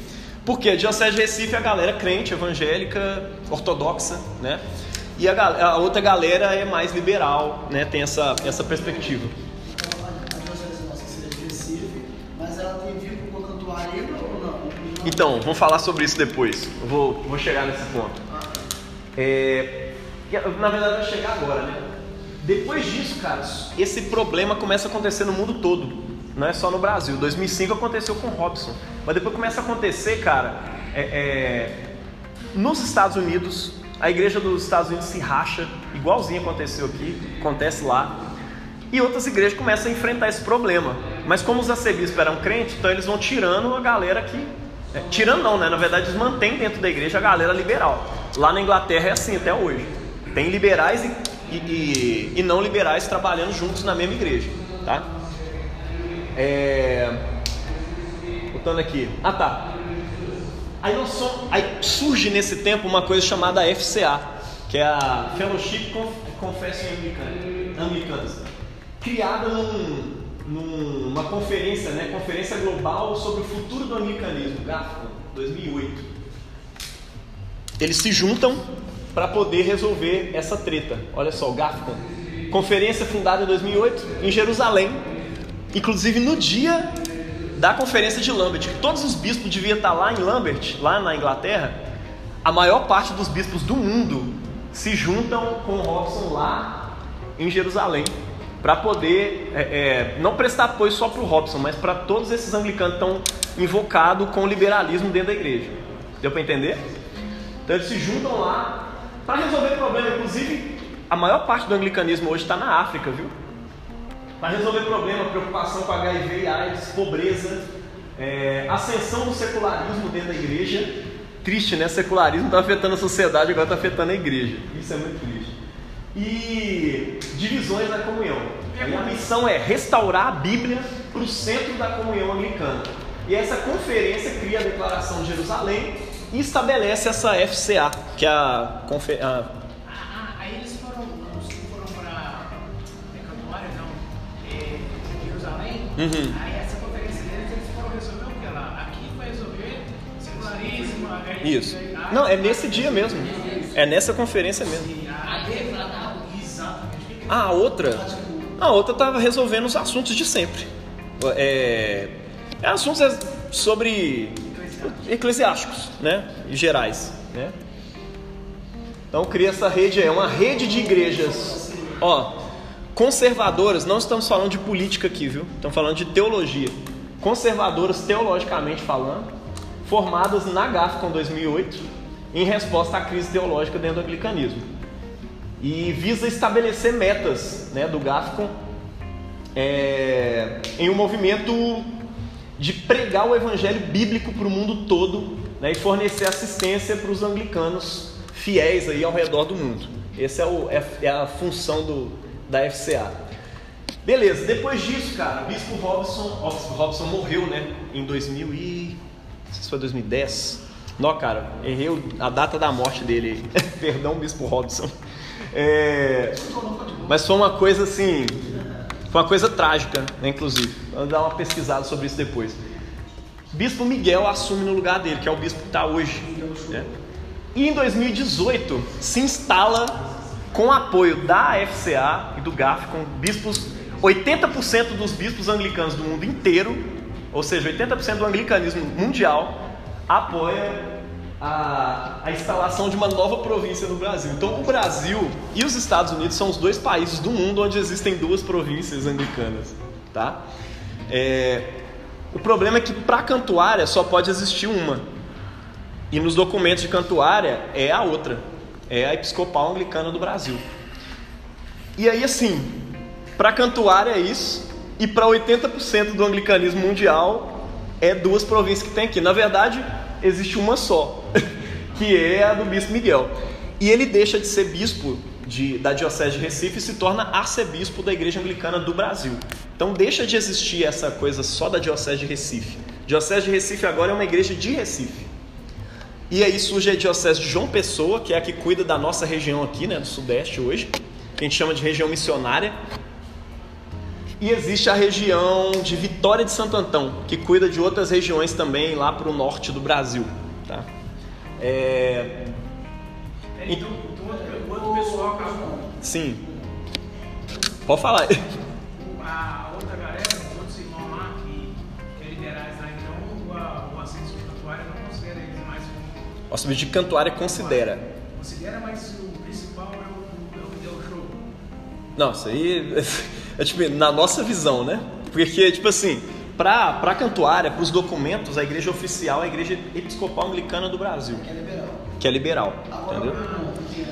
Porque a diocese de Recife é a galera crente, evangélica, ortodoxa, né? E a, a outra galera é mais liberal, né? Tem essa, essa perspectiva. Então, vamos falar sobre isso depois. Eu vou, vou chegar nesse ponto. É, na verdade, vai chegar agora, né? Depois disso, cara, esse problema começa a acontecer no mundo todo. Não é só no Brasil. 2005 aconteceu com Robson. Mas depois começa a acontecer, cara, é, é, nos Estados Unidos, a igreja dos Estados Unidos se racha, igualzinho aconteceu aqui, acontece lá. E outras igrejas começam a enfrentar esse problema. Mas como os arcebispos eram crentes, então eles vão tirando a galera que. é, tirando não, né? Na verdade, eles mantêm dentro da igreja a galera liberal. Lá na Inglaterra é assim até hoje. Tem liberais e, e, e- não liberais trabalhando juntos na mesma igreja. Tá? É... Voltando aqui. Ah tá. Aí, somos- aí surge nesse tempo uma coisa chamada FCA, que é a Fellowship Conf- Confession Anglicanas, criada num- numa conferência, né, Conferência Global sobre o Futuro do Anglicanismo, GAFCON, 2008. Eles se juntam para poder resolver essa treta. Olha só, o GAFCON. Conferência fundada em 2008 em Jerusalém. Inclusive no dia da conferência de Lambert, que todos os bispos deviam estar lá em Lambert, lá na Inglaterra, a maior parte dos bispos do mundo se juntam com o Robson lá em Jerusalém para poder é, é, não prestar apoio só para o Robson, mas para todos esses anglicanos que estão invocados com o liberalismo dentro da igreja. Deu para entender? Então eles se juntam lá para resolver problema. Inclusive, a maior parte do anglicanismo hoje está na África, viu? Para resolver problema, preocupação com HIV e AIDS, pobreza, é, ascensão do secularismo dentro da igreja. Triste, né? Secularismo está afetando a sociedade, agora está afetando a igreja. Isso é muito triste. E divisões na comunhão. Aí a missão é restaurar a Bíblia para o centro da comunhão anglicana. E essa conferência cria a Declaração de Jerusalém e estabelece essa FCA, que é a, Uhum. Aí essa conferência deles, eles foram resolver o que lá? Aqui vai resolver secularismo, a Isso. Não, é nesse dia mesmo. É nessa conferência mesmo. A dele lá tá. Ah, a outra, a outra estava resolvendo os assuntos de sempre. É, é assuntos sobre eclesiásticos, né, e gerais, né. Então cria essa rede, é uma rede de igrejas, ó, conservadoras. Não estamos falando de política aqui, viu? Estamos falando de teologia. Conservadoras teologicamente falando, formadas na GAFCON 2008, em resposta à crise teológica dentro do anglicanismo e visa estabelecer metas né, do GAFCON é, em um movimento de pregar o evangelho bíblico para o mundo todo né, e fornecer assistência para os anglicanos fiéis aí ao redor do mundo. Essa é, o- é- é a função do, da FCA. Beleza, depois disso, cara, Bispo Robson, ó, Bispo Robson morreu, né, em 2000 e... não sei se foi 2010. Não, cara, errei o- a data da morte dele. Perdão, Bispo Robson. É, mas foi uma coisa assim, foi uma coisa trágica, né, inclusive. Vamos dar uma pesquisada sobre isso depois. Bispo Miguel assume no lugar dele, que é o bispo que está hoje. né? E em 2018 se instala, com apoio da FCA e do GAFCON, bispos, 80% dos bispos anglicanos do mundo inteiro, ou seja, 80% do anglicanismo mundial, apoia a, a instalação de uma nova província no Brasil. Então, o Brasil e os Estados Unidos são os dois países do mundo onde existem duas províncias anglicanas, tá? É, o problema é que para Cantuária só pode existir uma. E nos documentos de Cantuária é a outra. É a Episcopal Anglicana do Brasil. E aí, assim, para Cantuária é isso, e para 80% do anglicanismo mundial é duas províncias que tem aqui. Na verdade, existe uma só, que é a do Bispo Miguel. E ele deixa de ser bispo de, da Diocese de Recife e se torna arcebispo da Igreja Anglicana do Brasil. Então deixa de existir essa coisa só da Diocese de Recife. Diocese de Recife agora é uma igreja de Recife. E aí surge a Diocese de João Pessoa, que é a que cuida da nossa região aqui, né, do Sudeste hoje, que a gente chama de região missionária. E existe a região de Vitória de Santo Antão, que cuida de outras regiões também lá para o norte do Brasil. Tá? É... Então, então outro pessoal acabou. Sim. Pode falar. A O arcebispo de Cantuária considera. Considera, mas o principal é o, é o, é o show. Não, isso aí é tipo, na nossa visão, né? Porque, tipo assim, pra, pra Cantuária, pros documentos, a igreja oficial é a igreja episcopal anglicana do Brasil, Que é liberal. que é liberal, Agora, entendeu?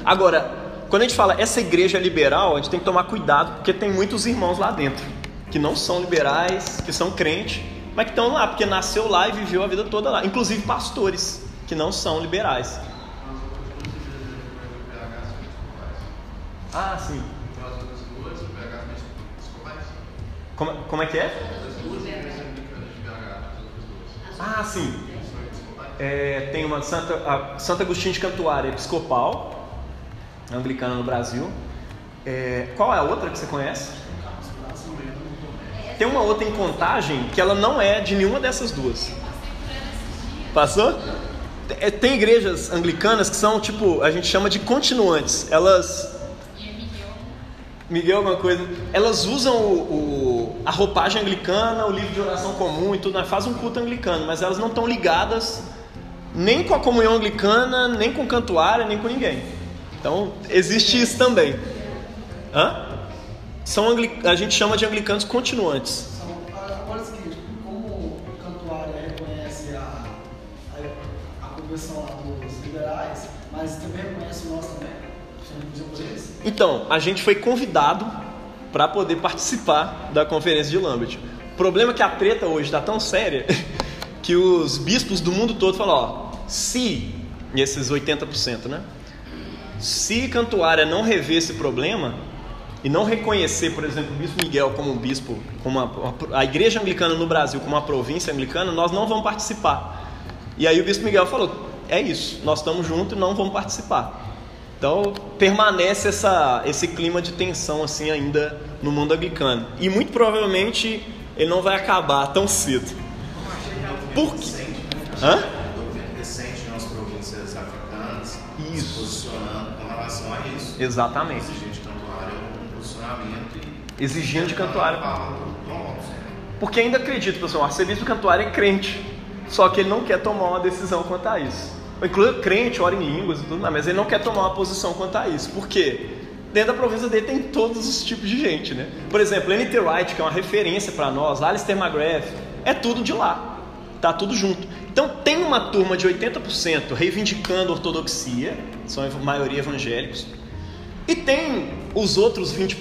Agora, quando a gente fala essa igreja é liberal, a gente tem que tomar cuidado, porque tem muitos irmãos lá dentro, que não são liberais, que são crentes, mas que estão lá, porque nasceu lá e viveu a vida toda lá. Inclusive pastores, que não são liberais. Ah, sim. Como, como é que é? Ah, sim. É, tem uma Santa, a Santo Agostinho de Cantuária, episcopal, anglicana no Brasil. É, qual é a outra que você conhece? Tem uma outra em contagem que ela não é de nenhuma dessas duas. Passou? É, Tem igrejas anglicanas que são tipo, a gente chama de continuantes. Elas Miguel alguma coisa. Elas usam o, o- a roupagem anglicana, o livro de oração comum e tudo, né? fazem um culto anglicano, mas elas não estão ligadas nem com a comunhão anglicana, nem com cantuária, nem com ninguém. Então, existe isso também. Hã? São angli- a gente chama de anglicanos continuantes. Então, a gente foi convidado para poder participar da conferência de Lambert. O problema é que a treta hoje está tão séria que os bispos do mundo todo falam, ó, se, esses 80%, né? Se Cantuária não rever esse problema e não reconhecer, por exemplo, o Bispo Miguel como um bispo, como a igreja anglicana no Brasil como uma província anglicana, nós não vamos participar. E aí o Bispo Miguel falou, é isso, nós estamos juntos e não vamos participar. Então permanece essa, esse clima de tensão assim ainda no mundo anglicano. E muito provavelmente ele não vai acabar tão cedo. Por quê? Hã? recente nas províncias africanas se posicionando com relação a isso. Exatamente. Exigindo de cantuária um posicionamento e Exigindo de Cantuária. do Dom Porque ainda acredito, pessoal, o arcebispo Cantuária é crente. Só que ele não quer tomar uma decisão quanto a isso. Inclusive crente, ora em línguas e tudo mais, mas ele não quer tomar uma posição quanto a isso. Por quê? Dentro da província dele tem todos os tipos de gente, né? Por exemplo, N.T. Wright, que é uma referência para nós, Alistair McGrath, é tudo de lá. Tá tudo junto. Então tem uma turma de 80% reivindicando ortodoxia, são a maioria evangélicos, e tem os outros 20%,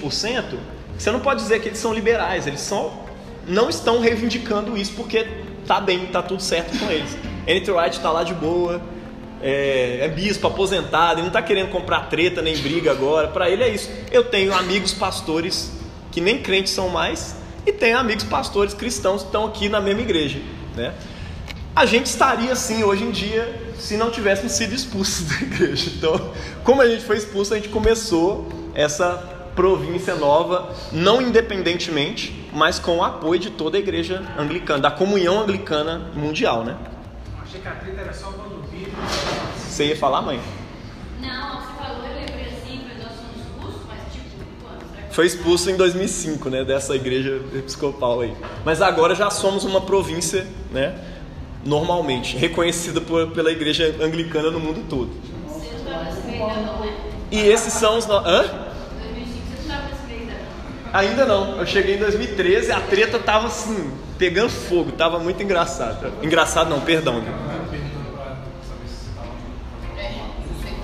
que você não pode dizer que eles são liberais, eles só não estão reivindicando isso porque tá bem, tá tudo certo com eles. N.T. Wright tá lá de boa, é, é bispo, aposentado, ele não tá querendo comprar treta nem briga agora, para ele é isso. Eu tenho amigos pastores que nem crentes são mais, e tenho amigos pastores cristãos que estão aqui na mesma igreja, né? A gente estaria assim hoje em dia se não tivéssemos sido expulsos da igreja. Então, como a gente foi expulso, a gente começou essa província nova, não independentemente, mas com o apoio de toda a igreja anglicana, da comunhão anglicana mundial, né? Achei que a treta era só. Você ia falar, mãe? Não, você falou, eu lembrei assim, mas nós somos expulsos, mas tipo, quando? Foi expulso em 2005, né, dessa igreja episcopal aí. Mas agora já somos uma província, né, normalmente reconhecida por- pela igreja anglicana no mundo todo. você não estava nesse meio ainda não, né? E esses são os no... Hã? 2005 você não estava nesse meio ainda não. Ainda não. Eu cheguei em 2013 a treta tava assim, pegando fogo. Tava muito engraçado. Engraçado não, perdão.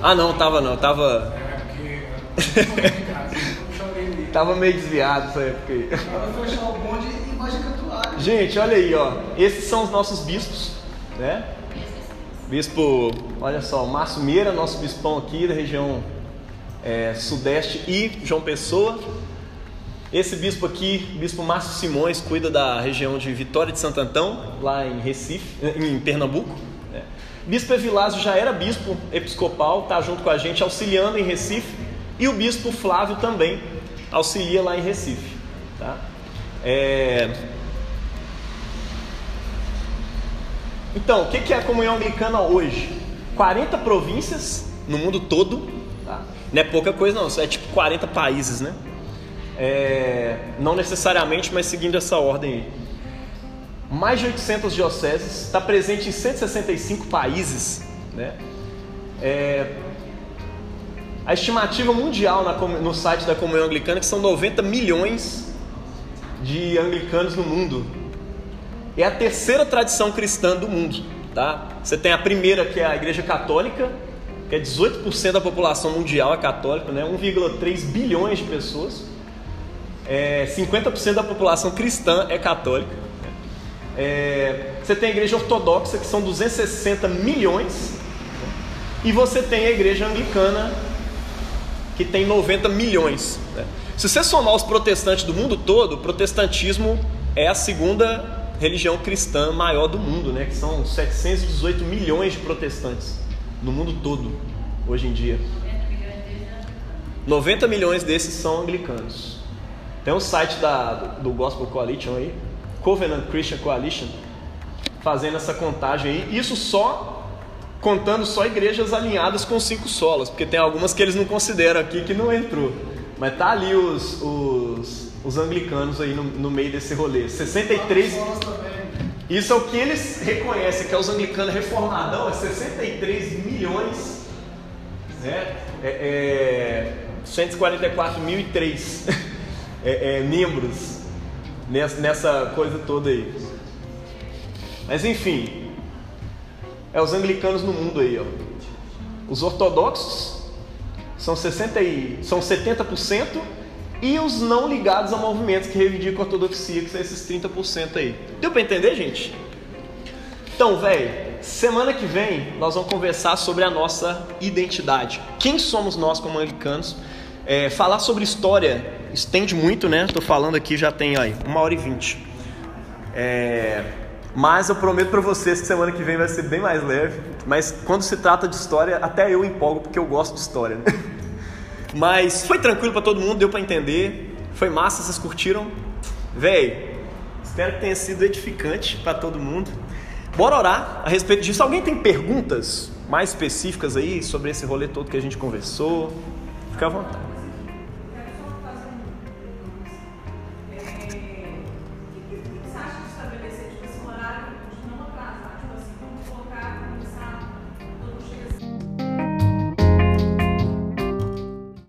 Ah, não, tava não, tava. É. Tava meio desviado essa época aí. Gente, olha aí, ó. Esses são os nossos bispos, né? Bispo, olha só, Márcio Meira, nosso bispão aqui da região é, sudeste e João Pessoa. Esse bispo aqui, bispo Márcio Simões, cuida da região de Vitória de Santo Antão, lá em Recife, em Pernambuco. Bispo Evilásio já era bispo episcopal, está junto com a gente, auxiliando em Recife. E o bispo Flávio também auxilia lá em Recife. Tá? É, Então, o que é a comunhão anglicana hoje? 40 províncias no mundo todo, tá? não é pouca coisa não, é tipo 40 países, né? É, não necessariamente, mas seguindo essa ordem aí. Mais de 800 dioceses, está presente em 165 países, né? É, a estimativa mundial na no site da comunhão anglicana é que são 90 milhões de anglicanos no mundo, é a terceira tradição cristã do mundo, tá? Você tem a primeira que é a Igreja Católica, que é 18% da população mundial é católica, né? 1,3 bilhões de pessoas. É, 50% da população cristã é católica. É, você tem a Igreja Ortodoxa, que são 260 milhões. E você tem a Igreja Anglicana, que tem 90 milhões. né? Se você somar os protestantes do mundo todo, o protestantismo é a segunda religião cristã maior do mundo, né? que são 718 milhões de protestantes no mundo todo, hoje em dia. 90 milhões desses são anglicanos. Tem um site da, do Gospel Coalition aí, Covenant Christian Coalition, fazendo essa contagem aí. Isso só contando só igrejas alinhadas com cinco solas, porque tem algumas que eles não consideram aqui que não entrou. Mas tá ali os, os, os anglicanos aí no, no meio desse rolê. 63. Solas também. Isso é o que eles reconhecem, que é os anglicanos reformadão, é 63 milhões, né? É, é, 144.003 é, é, membros nessa, nessa coisa toda aí. Mas enfim, é os anglicanos no mundo aí, ó. Os ortodoxos são, 60 e, são 70% e os não ligados a movimentos que reivindicam a ortodoxia, que são esses 30% aí. Deu pra entender, gente? Então, velho, semana que vem nós vamos conversar sobre a nossa identidade. Quem somos nós como anglicanos? É, falar sobre história estende muito, né? Tô falando aqui já tem aí uma hora e vinte. É, mas eu prometo para vocês que semana que vem vai ser bem mais leve. Mas quando se trata de história, até eu empolgo porque eu gosto de história. Né? Mas foi tranquilo para todo mundo, deu para entender. Foi massa, vocês curtiram? Véi, espero que tenha sido edificante para todo mundo. Bora orar a respeito disso. Alguém tem perguntas mais específicas aí sobre esse rolê todo que a gente conversou? Fica à vontade.